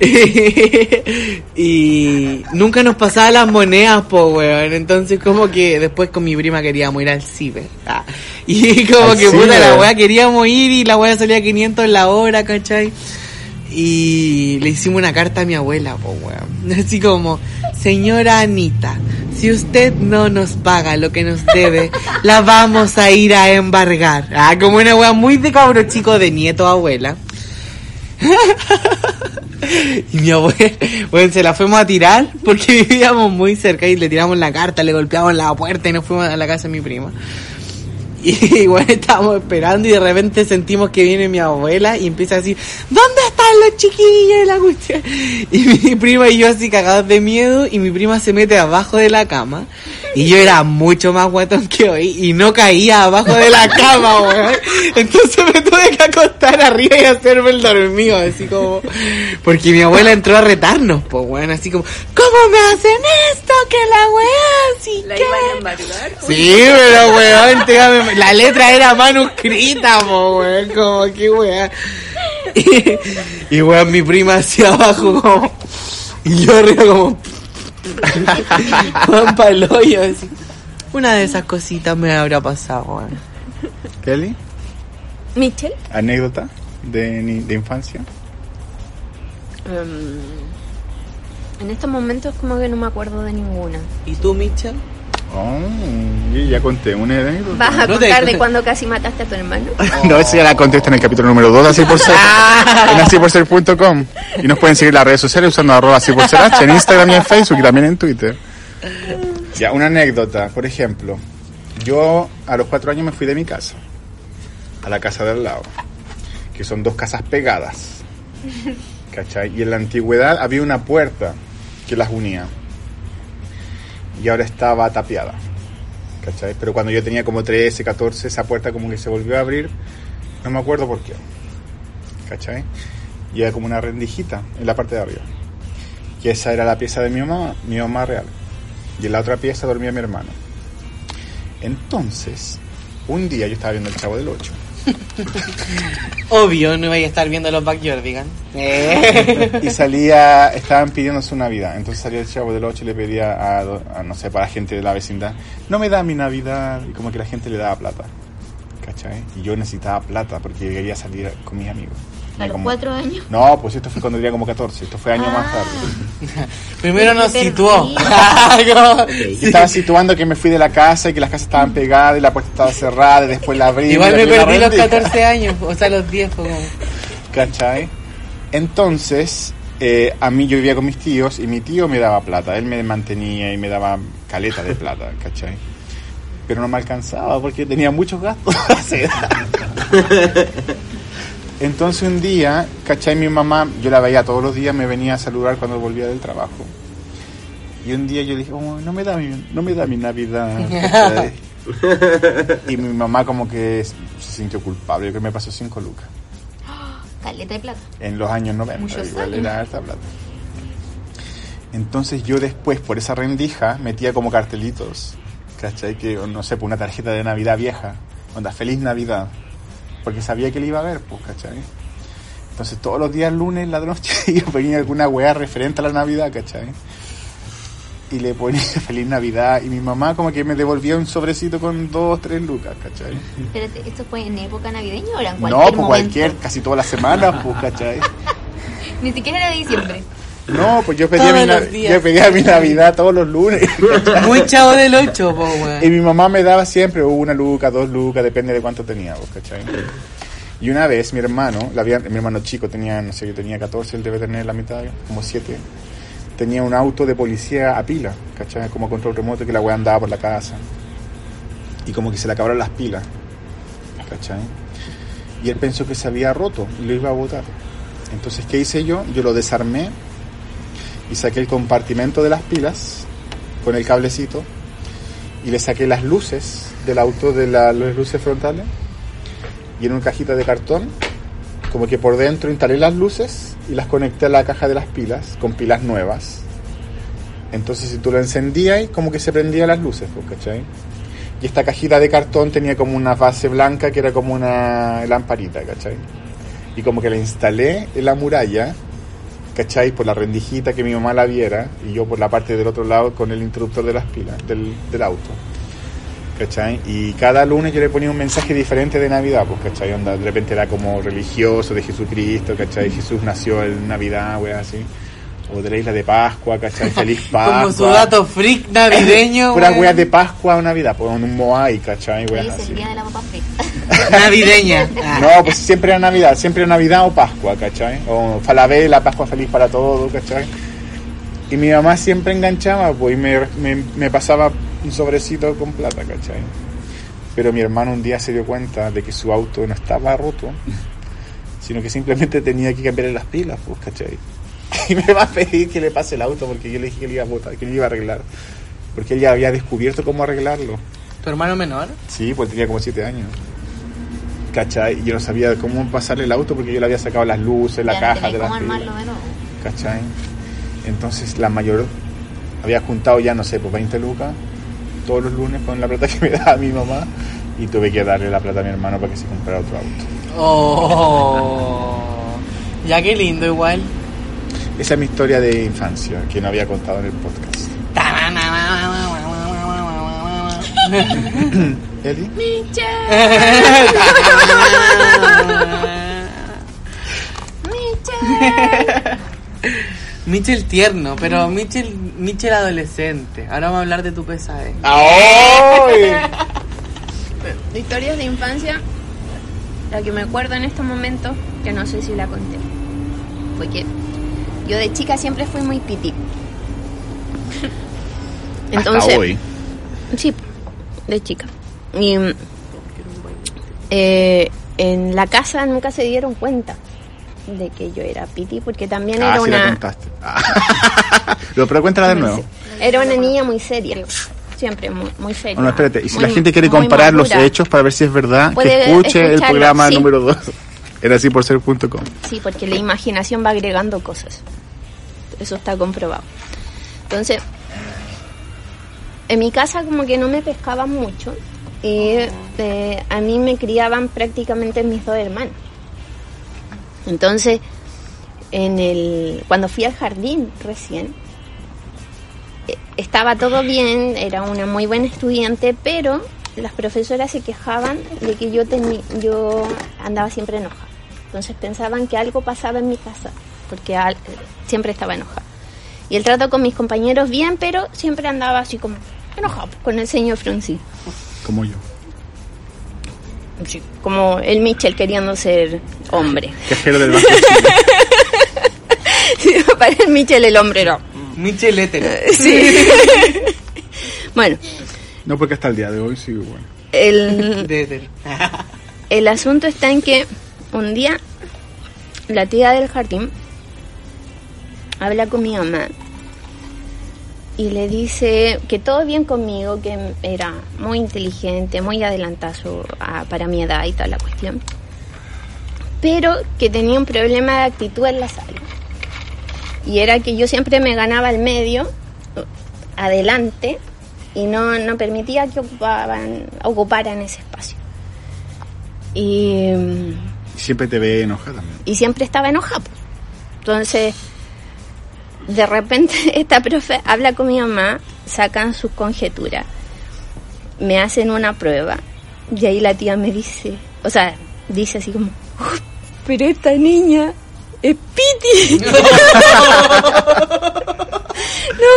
y nunca nos pasaba las monedas, po, weón. Entonces, como que después con mi prima queríamos ir al ciber. Ah, Y como Al que puta ciber. la weá queríamos ir y la weá salía 500 la hora, ¿cachai? Y le hicimos una carta a mi abuela, po, weón. Así como, señora Anita, si usted no nos paga lo que nos debe, la vamos a ir a embargar. Ah, como una weá muy de cabro chico de nieto abuela. Y mi abuela, bueno, se la fuimos a tirar porque vivíamos muy cerca y le tiramos la carta, le golpeamos la puerta y nos fuimos a la casa de mi prima. Y bueno, estábamos esperando y de repente sentimos que viene mi abuela y empieza a decir, ¿dónde están los chiquillos? Y la cuestión. Y mi prima y yo así cagados de miedo y mi prima se mete abajo de la cama. Y yo era mucho más guatón que hoy y no caía abajo de la cama, weón. Entonces me tuve que acostar arriba y hacerme el dormido, así como... Porque mi abuela entró a retarnos, pues, weón, así como, ¿cómo me hacen esto? Que la weá, así La que... iban a embargar. Sí, pero weón, la letra era manuscrita, po, weón, como que weón. Y, y weón, mi prima hacia abajo como... Y yo arriba como... Juan Paloyo. Una de esas cositas me habrá pasado, weón. Kelly, Michelle. anécdota de, ni- de infancia. em, en estos momentos como que no me acuerdo de ninguna. ¿Y tú, Mitchell? Oh, yo ya conté una anécdota. ¿Vas a contar de cuando casi mataste a tu hermano? No, eso ya la contesta en el capítulo número 2 de Así por Ser. en asíporser.com. Y nos pueden seguir en las redes sociales usando arroba así por ser H en Instagram y en Facebook y también en Twitter. Ya, una anécdota, por ejemplo. Yo a los cuatro años me fui de mi casa. A la casa del lado. Que son dos casas pegadas. ¿Cachai? Y en la antigüedad había una puerta que las unía. Y ahora estaba tapiada. ¿Cachai? Pero cuando yo tenía como 13, 14, esa puerta como que se volvió a abrir. No me acuerdo por qué. ¿Cachai? Y era como una rendijita en la parte de arriba. Y esa era la pieza de mi mamá, mi mamá real. Y en la otra pieza dormía mi hermano. Entonces, un día yo estaba viendo el Chavo del 8. Obvio, no iba a estar viendo los Backyardigans. Eh. y salía, estaban pidiendo su Navidad. Entonces salía el chavo del 8 y le pedía a, a, no sé, para la gente de la vecindad, no me da mi Navidad. Y como que la gente le daba plata. ¿Cachai? Y yo necesitaba plata porque quería salir con mis amigos. A los como- cuatro años. No, pues esto fue cuando tenía como 14. Esto fue años más Ah. tarde. Primero nos situó. Estaba situando que me fui de la casa y que las casas estaban pegadas y la puerta estaba cerrada y después la abrí. Igual me perdí los rendija. 14 años, o sea, los 10 fue como... ¿Cachai? Entonces, eh, a mí yo vivía con mis tíos y mi tío me daba plata, él me mantenía y me daba caleta de plata, ¿cachai? Pero no me alcanzaba porque tenía muchos gastos. Entonces un día, ¿cachai? Mi mamá, yo la veía todos los días, me venía a saludar cuando volvía del trabajo. Y un día yo dije, "Oh, no me da mi, no me da mi Navidad. y mi mamá como que se sintió culpable, que me pasó cinco lucas Caleta de plata. en los años 90, Muchos igual años. era harta plata. Entonces yo después, por esa rendija, metía como cartelitos, ¿cachai? Que, no sé, por una tarjeta de Navidad vieja, onda, Feliz Navidad, porque sabía que le iba a ver, pues, ¿cachai? Entonces todos los días lunes en la noche yo ponía alguna weá referente a la Navidad, ¿cachai? Y le ponía Feliz Navidad y mi mamá como que me devolvía un sobrecito con dos, tres lucas, ¿cachai? Espérate, ¿esto fue en época navideña o era en cualquier No, pues momento? cualquier, casi todas las semanas, pues, ¿cachai? Ni siquiera era diciembre. No, pues yo pedía, mi, yo pedía mi Navidad todos los lunes. Muy chavo del 8, po, weón. Y mi mamá me daba siempre una luca, dos lucas, depende de cuánto tenía, vos, ¿cachai? Y una vez mi hermano, la había- mi hermano chico tenía, no sé, yo tenía 14, él debe tener la mitad, como 7, tenía un auto de policía a pila, ¿cachai? Como control remoto que la weá andaba por la casa. Y como que se le acabaron las pilas, ¿cachai? Y él pensó que se había roto y lo iba a botar. Entonces, ¿qué hice yo? Yo lo desarmé y saqué el compartimento de las pilas con el cablecito y le saqué las luces del auto de la- las luces frontales y en una cajita de cartón como que por dentro instalé las luces y las conecté a la caja de las pilas con pilas nuevas entonces si tú lo encendías como que se prendían las luces pues, ¿cachai? y esta cajita de cartón tenía como una base blanca que era como una lamparita ¿cachai? y como que la instalé en la muralla ¿cachai? Por la rendijita que mi mamá la viera y yo por la parte del otro lado con el interruptor de las pilas del, del auto. ¿Cachai? Y cada lunes yo le ponía un mensaje diferente de Navidad, pues, ¿cachai? Onda, de repente era como religioso de Jesucristo, ¿cachai? Jesús nació en Navidad, wea, así. O de la isla de Pascua, ¿cachai? Feliz Pascua. Como su dato freak navideño, Puras weas de Pascua o Navidad, pues un Moai, ¿cachai? Weas es el así. día de la papa frita. Navideña. Ah. No, pues siempre era Navidad, siempre era Navidad o Pascua, ¿cachai? O Falabella, Pascua feliz para todos, ¿cachai? Y mi mamá siempre enganchaba, pues, y me, me, me pasaba un sobrecito con plata, ¿cachai? Pero mi hermano un día se dio cuenta de que su auto no estaba roto, sino que simplemente tenía que cambiarle las pilas, pues, ¿cachai? Y me va a pedir que le pase el auto porque yo le dije que le iba a botar, que le iba a arreglar. Porque él ya había descubierto cómo arreglarlo. ¿Tu hermano menor? Sí, pues tenía como 7 años. ¿Cachai? Y yo no sabía cómo pasarle el auto porque yo le había sacado las luces, la Ya no caja tenéis de las cómo armarlo de nuevo. ¿Cachai? Entonces la mayor había juntado ya, no sé, pues 20 lucas todos los lunes con la plata que me daba mi mamá y tuve que darle la plata a mi hermano para que se comprara otro auto. Oh. Ya qué lindo igual. Esa es mi historia de infancia que no había contado en el podcast. ¿Eli? Michel tierno, pero Michel, Michel adolescente. Ahora vamos a hablar de tu pesadez. ¡Ay! De historias de infancia, la que me acuerdo en estos momentos, que no sé si la conté, fue que yo de chica siempre fui muy pipí. Entonces, Hasta hoy. Sí, de chica. Y eh, en la casa nunca se dieron cuenta de que yo era piti, porque también Ah, era sí la una contaste. Ah. Pero, pero cuéntala de nuevo. era una niña muy seria, siempre muy, muy seria. Bueno, espérate, y si muy- la gente quiere comparar los hechos para ver si es verdad, que escuche el programa sí. número 2. Era así por ser.com. Sí, porque la imaginación va agregando cosas. Eso está comprobado. Entonces, en mi casa como que no me pescaban mucho y eh, a mí me criaban prácticamente mis dos hermanos. Entonces, cuando fui al jardín recién, eh, estaba todo bien, era una muy buena estudiante, pero las profesoras se quejaban de que yo, yo andaba siempre enojada. Entonces pensaban que algo pasaba en mi casa, porque siempre estaba enojada. Y el trato con mis compañeros bien, pero siempre andaba así como enojado, con el ceño fruncido. Como yo. Sí, como el Mitchell queriendo ser hombre. Cajero del Banco. Para el Mitchell el hombre no. Michel hétero. Sí. bueno, No, porque hasta el día de hoy sí, bueno. el, De el asunto está en que un día la tía del jardín habla con mi mamá y le dice que todo bien conmigo, que era muy inteligente, muy adelantazo a- para mi edad y toda la cuestión, pero que tenía un problema de actitud en la sala. Y era que yo siempre me ganaba el medio, adelante, y no, no permitía que ocupaban, ocuparan ese espacio. Y, Siempre te ve enojada también. y siempre estaba enojada. pues. Entonces, de repente esta profe habla con mi mamá, sacan sus conjeturas, me hacen una prueba y ahí la tía me dice, o sea, dice así como, "Oh, pero esta niña es Piti. no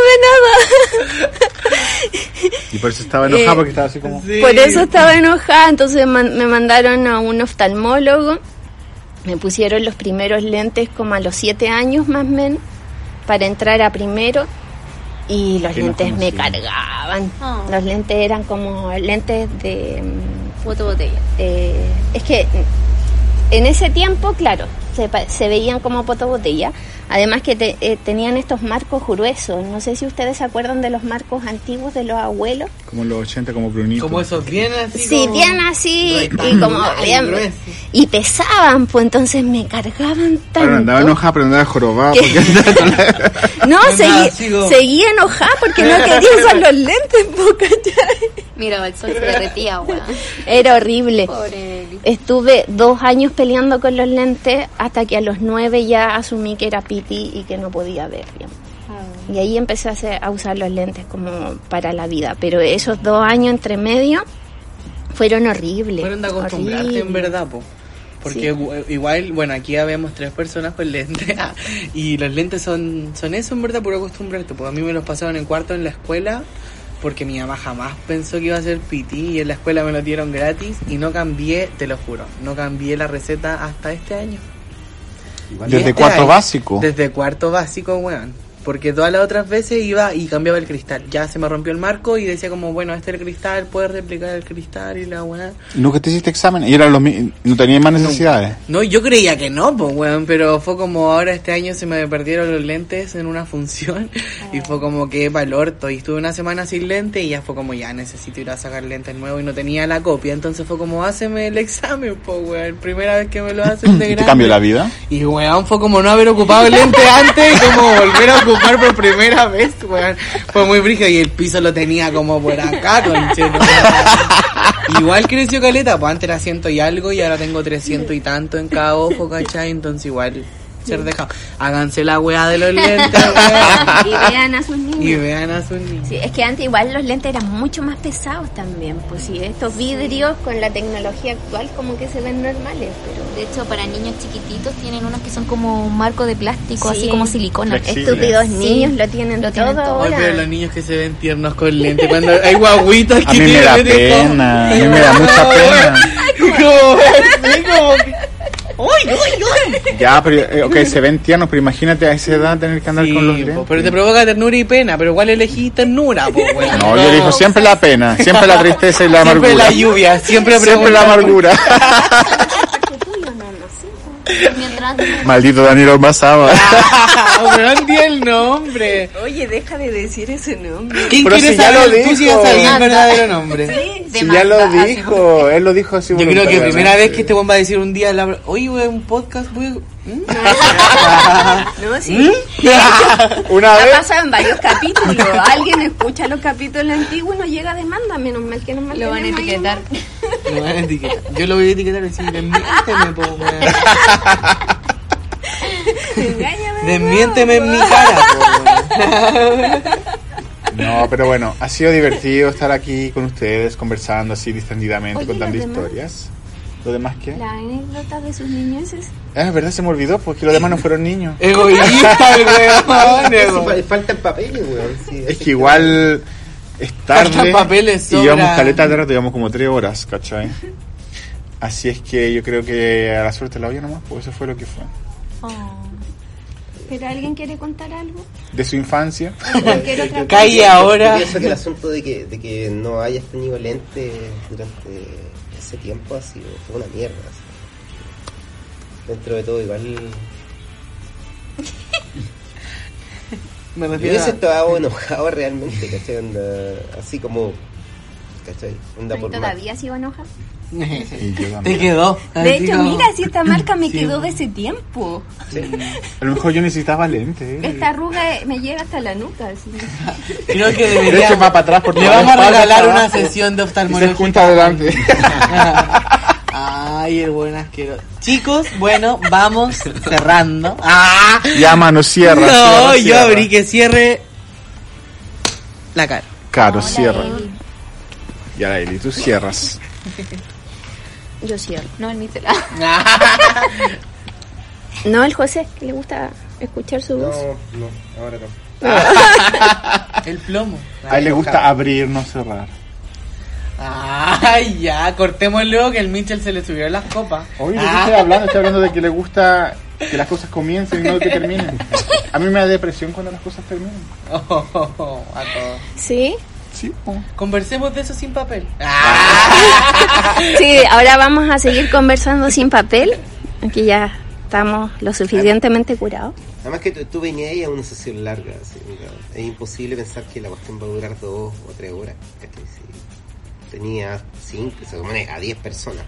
ve nada. Y por eso estaba enojada Eh, porque estaba así como... Sí. Por eso estaba enojada, entonces man- me mandaron a un oftalmólogo, me pusieron los primeros lentes como a los siete años más o menos, para entrar a primero, y los lentes me cargaban. Oh. Los lentes eran como lentes de... Foto botella. eh, es que en ese tiempo, claro, se, pa- se veían como potobotella. Además que te- eh, tenían estos marcos gruesos. No sé si ustedes se acuerdan de los marcos antiguos de los abuelos. Como en los 80, como Brunito. Como esos bien así. Sí, bien así y como bien y pesaban, pues entonces me cargaban tanto. Pero andaba enojada, pero andaba jorobada. Porque... No, seguí, seguí enojada porque no quería usar los lentes. Mira, el sol se derretía, weón. Era horrible. Pobre Eli. Estuve dos años peleando con los lentes hasta que a los nueve ya asumí que era piti y que no podía ver bien. Y ahí empecé a, hacer- a usar los lentes como para la vida. Pero esos dos años entre medio fueron horribles. Fueron de acostumbrarte en horribles. verdad, po. Porque Sí. gu- igual, bueno, aquí ya vemos tres personas con lentes. y los lentes son, son eso en verdad por acostumbrarte. Pues a mí me los pasaron en cuarto en la escuela. Porque mi mamá jamás pensó que iba a ser PT y en la escuela me lo dieron gratis y no cambié, te lo juro, no cambié la receta hasta este año. Igual Desde Este cuarto año, básico. Desde cuarto básico, weón. Porque todas las otras veces iba y cambiaba el cristal. Ya se me rompió el marco y decía como, bueno, este es el cristal, puedes replicar el cristal y la weá. ¿Nunca te hiciste examen? Y eran los no tenías más necesidades. No, yo creía que no, pues, weón, pero fue como ahora este año se me perdieron los lentes en una función y fue como que para el orto y estuve una semana sin lente y ya fue como ya necesito ir a sacar lentes nuevos y no tenía la copia, entonces fue como háceme el examen, pues, weón, primera vez que me lo hacen de ¿Y te grande. cambió la vida? Y weón, fue como no haber ocupado el lente antes y como volver a ocupar por primera vez, weón. Fue muy brígido y el piso lo tenía como por acá, conchero. Igual creció caleta, pues antes era ciento y algo y ahora tengo 300 y tanto en cada ojo, ¿cachai? Entonces igual ser dejado. Háganse la weá de los lentes. Y vean a sus niños. Y vean a sus niños. Sí, es que antes igual los lentes eran mucho más pesados también. Pues sí, estos vidrios con la tecnología actual como que se ven normales, pero... De hecho, para niños chiquititos tienen unos que son como un marco de plástico, Sí. así como silicona. Flexible. Estúpidos Sí. niños lo tienen Lo todo tienen todo. Ahora. veo los niños que se ven tiernos con lentes. Cuando hay guaguitas que A mí me tienen da como- pena, a mí me da mucha pena. como, así como que- Ya, pero eh, ok, se ven tiernos, pero imagínate a esa edad tener que andar Sí, con los po, lentes. pero te provoca ternura y pena, pero igual elegí ternura, po, weón. No, yo elijo siempre la pena, siempre la tristeza y la Siempre amargura. la lluvia, siempre Siempre la amargura. Mientras Maldito Daniel Ormazaba. Ah, weón, di el nombre. Oye, deja de decir ese nombre. ¿Quién Pero quiere si ya saber? lo Tú sí dijo. ya sabías el verdadero nombre. Si ya lo dijo, él lo dijo así Yo creo que voluntariamente. primera vez que este weón va a decir un día, la... oye, un podcast, weón. ¿Mm? No, sí. Una Ha vez. pasado en varios capítulos. Alguien escucha los capítulos antiguos y no llega a demanda. Menos mal que no me lo van a etiquetar. Me van a etiquetar. Yo lo voy a etiquetar y decir, desmiénteme, po, weón. Desmiénteme en mi cara, po. No, pero bueno, ha sido divertido estar aquí con ustedes, conversando así distendidamente, Oye, contando historias. ¿Lo demás qué? La anécdota de sus niñeces. Ah, es verdad, se me olvidó, porque los demás no fueron niños. Egoísta, el weón. Faltan papeles, weón. sí. Es que igual es tarde. Papeles, y llevamos caleta de rato, llevamos como tres horas, ¿cachai? Así es que yo creo que a la suerte la olla nomás, pues eso fue lo que fue. ¿Pero alguien quiere contar algo? De su infancia. Calle Yo ahora. pienso que el asunto de que, de que no hayas tenido lentes durante ese tiempo ha sido una mierda. así. Dentro de todo, igual. Me Yo refiero hubiese a... estado enojado realmente, ¿cachai? Onda, así como. ¿cachai? Onda por más. ¿Todavía sigo enojada? Y yo Te quedó. De hecho, mira, si esta marca me Sí. quedó de ese tiempo. A lo mejor yo necesitaba lentes. ¿eh? Esta arruga eh, me llega hasta la nuca. así. Creo que De debería... hecho, va para atrás por Le vamos a regalar una sesión de Y se oftalmología. junta adelante. Ay, el buen asqueroso. Chicos, bueno, vamos cerrando. ¡Ah! Ya, mano, cierra. no, cierra, yo cierra. abrí que cierre la cara. Caro, cierra. Ya, Eli, tú cierras. Yo cierro. No, admítela. No, el José, que le gusta escuchar su No, voz. no, ahora no. El plomo. A él le gusta abrir, no cerrar. Ay, ya, cortemos luego que el Mitchell se le subieron las copas. Oye, ¿de qué Ah. estoy hablando? Estoy hablando de que le gusta que las cosas comiencen y no que terminen. A mí me da depresión cuando las cosas terminan. Oh, oh, oh, a todos. ¿Sí? Sí. oh. Conversemos de eso sin papel. Sí, ahora vamos a seguir conversando sin papel. Aquí ya estamos lo suficientemente curados. Además que tú, tú venías ahí a una sesión larga, así, es imposible pensar que la cuestión va a durar dos o tres horas. Tenía cinco, se supone a diez personas.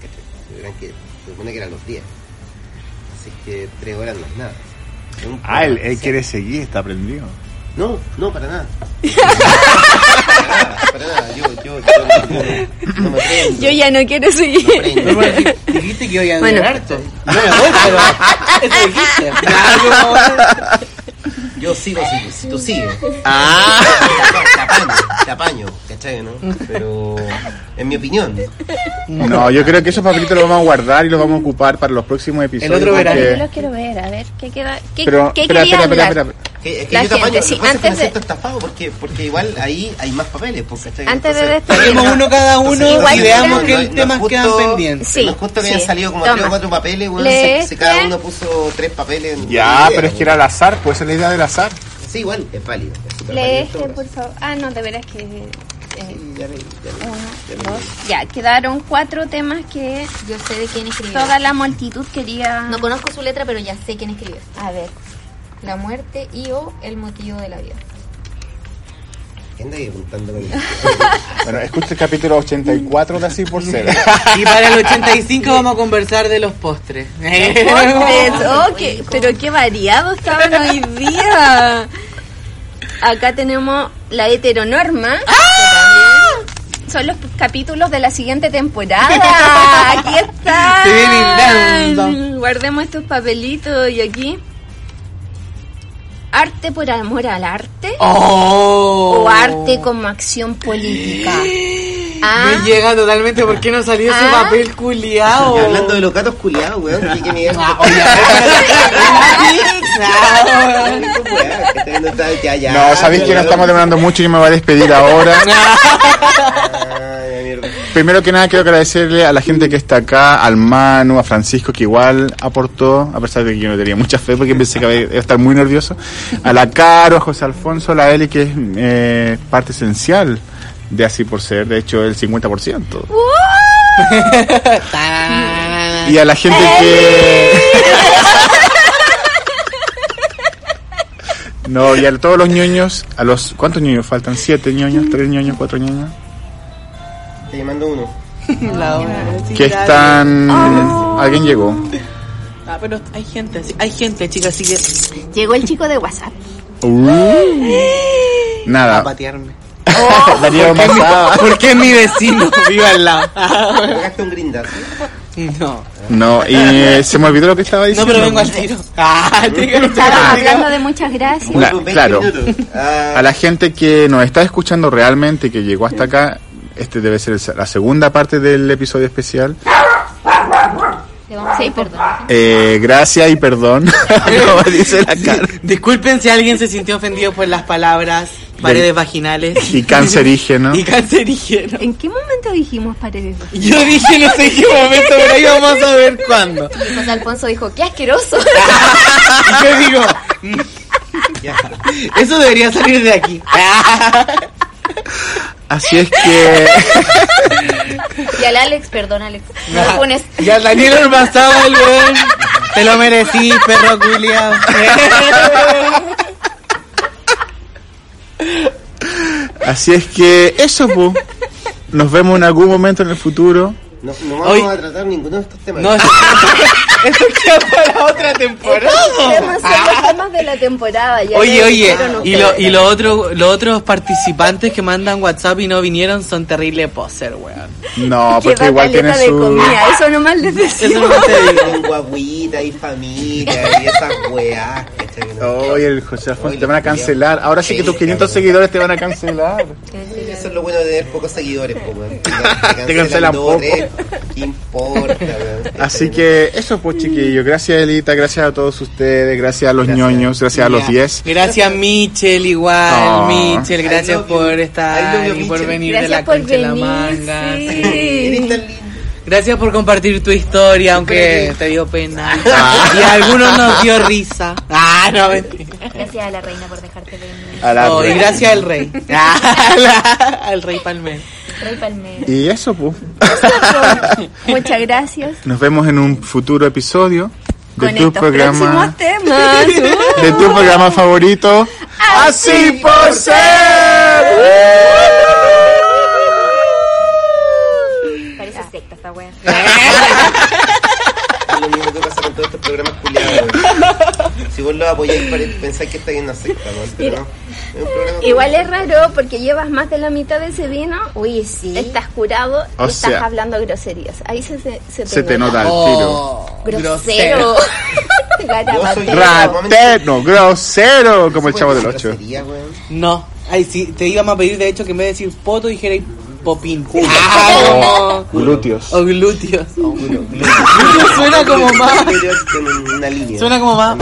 ¿cachai? Se supone que, se supone que eran los diez. Así que tres horas no es nada. Es Ah, él, quiere seguir, está prendido. No, no, para nada. para nada, para nada. Yo, yo, yo, no, no me prendo. Yo ya no quiero seguir. No bueno, di- dijiste que iba a Bueno. durar harto. No me voy, pero eso dijiste. Ya, Yo sigo si, si tú sigues. Ah. Te apaño, te apaño, ¿cachai, no? Pero, en mi opinión, No, yo creo que esos papelitos los vamos a guardar y los vamos a ocupar para los próximos episodios. otro porque- verano. Yo los quiero ver, a ver, ¿qué queda? ¿Qué, Pero, qué espera, quería espera, espera, hablar? espera. Que, es que La yo gente, sí, que que antes me de- siento estafado porque, porque igual ahí hay más papeles, pues, ¿cachai? Antes de Entonces, despedirnos. Tenemos uno cada uno Entonces, y veamos que- que el tema es quedan justo- pendientes. Sí, no es justo que sí. hayan salido como tres o cuatro papeles, weón, Lee si, si cada uno puso tres papeles. en- Ya, pero es que era al azar, pues esa es la idea del azar. Sí, igual, es válido. es Lee este, por favor. Ah, no, de veras que... eh, Ya leí, ya leí, uno, ya leí. dos. Ya, quedaron cuatro temas que Yo sé de quién escribió. toda la multitud quería... No conozco su letra, pero ya sé quién escribió. A ver, La muerte y o el motivo de la vida. ¿Qué anda ahí apuntando con el- Bueno, escucha el capítulo 84 de Así por Ser. Y para el 85 vamos a conversar de los postres. Postres, oh, qué- pero qué variado estaban hoy día. Acá tenemos la heteronorma. Son los capítulos de la siguiente temporada. Aquí está. Se. Guardemos estos papelitos y aquí. Arte por amor al arte Oh. o arte como acción política. Ah, Me llega totalmente por qué no salió ese Ah. papel culiao. Y hablando de los gatos culiados, weón, ¿qué, qué mierda? Ah, No, sabéis que no estamos demorando mucho y me voy a despedir ahora. Ay, mierda. Primero que nada quiero agradecerle a la gente que está acá, al Manu, a Francisco que igual aportó, a pesar de que yo no tenía mucha fe porque pensé que iba a estar muy nervioso, a la Caro, a José Alfonso, a la Eli que es eh, parte esencial de Así por Ser, de hecho el 50%. Y a la gente que... No, y a todos los ñoños, a los... ¿Cuántos ñoños faltan? ¿Siete ñoños? ¿Tres ñoños? ¿Cuatro ñoños? Te llamando uno. La hora, sí, Que están... Alguien llegó. Ah, pero hay gente, hay gente, chicas, así que llegó el chico de WhatsApp. Uh. a Nada. patearme. Darío Mazada. Porque es mi vecino, vive al lado. Un grindazo. No. No, y eh, se me olvidó lo que estaba No, diciendo. pero vengo al tiro. Ah, te Estaban hablando de muchas gracias. La- Vuelvo en 20 claro. A la gente que nos está escuchando realmente, que llegó hasta acá, este debe ser el- la segunda parte del episodio especial. Le vamos a pedir perdón. Eh, gracias y perdón, como dice la cara. Disculpen si alguien se sintió ofendido por las palabras paredes vaginales. Y cancerígeno. Y cancerígeno. ¿En qué momento dijimos paredes? Yo dije no sé en qué momento, pero ahí vamos a ver cuándo. Y José Alfonso dijo, qué asqueroso. Yo digo, mm, ya. eso debería salir de aquí. Así es que Y al Alex, perdón Alex. No lo pones. Y al Daniel Ormazábal, weón. Te lo merecí, perro culiao. así es que eso pu. Nos vemos en algún momento en el futuro. No, no vamos Hoy- a tratar ninguno de estos temas. No, eso, eso queda para otra temporada. Temas son los temas de la temporada. ya Oye, oye, y, lo, y lo otro, los otros participantes que mandan WhatsApp y no vinieron son terrible poser, weón. No, Que porque da igual tiene de su. comida, eso nomás les decimos. Eso no te digo. Con guaguita y familia y esas. No. Oye, el José Alfonso, te van a cancelar. Ahora sí que tus 500 seguidores te van a cancelar. Eso es lo bueno de tener pocos seguidores, po, weón. Te Te cancelan poco. tres, ¿Qué importa, weón? Así que eso pues chiquillos, gracias Elita, gracias a todos ustedes, gracias a los Gracias. ñoños, gracias a los Ya. 10. Gracias Michel igual, Oh. Michel, I gracias por estar y por Michel. venir Gracias de la por concha de la venir, manga. sí. Gracias por compartir tu historia, aunque te dio pena. Ah. Y a algunos nos dio risa. Ah, no, mentira. Gracias a la reina por dejarte venir. A la Oh, y gracias al rey. Ah, la- al rey Palmer. Y eso pues. Muchas gracias. Nos vemos en un futuro episodio de Con tu programa temas. Uh. de tu programa favorito. Así por ser. Parece secta esta wea. Es lo mismo que pasa con todos estos programas culiados. Si vos lo apoyáis, pensáis que está en una secta, weón, pero no. Es un programa Igual es raro porque llevas más de la mitad de ese vino. Uy, sí. Estás curado y O estás sea- hablando groserías. Ahí se, se, se Se te nota tiro. Oh, Grosero. Garabatero. Ratero, grosero, como el chavo del 8. Grosería, weón. No. Ay, sí, te íbamos a pedir de hecho que en vez de decir poto dijerais popín. Ah, no. Glúteos. O glúteos. Glúteos suena como más. Glúteos con una línea. Suena como más.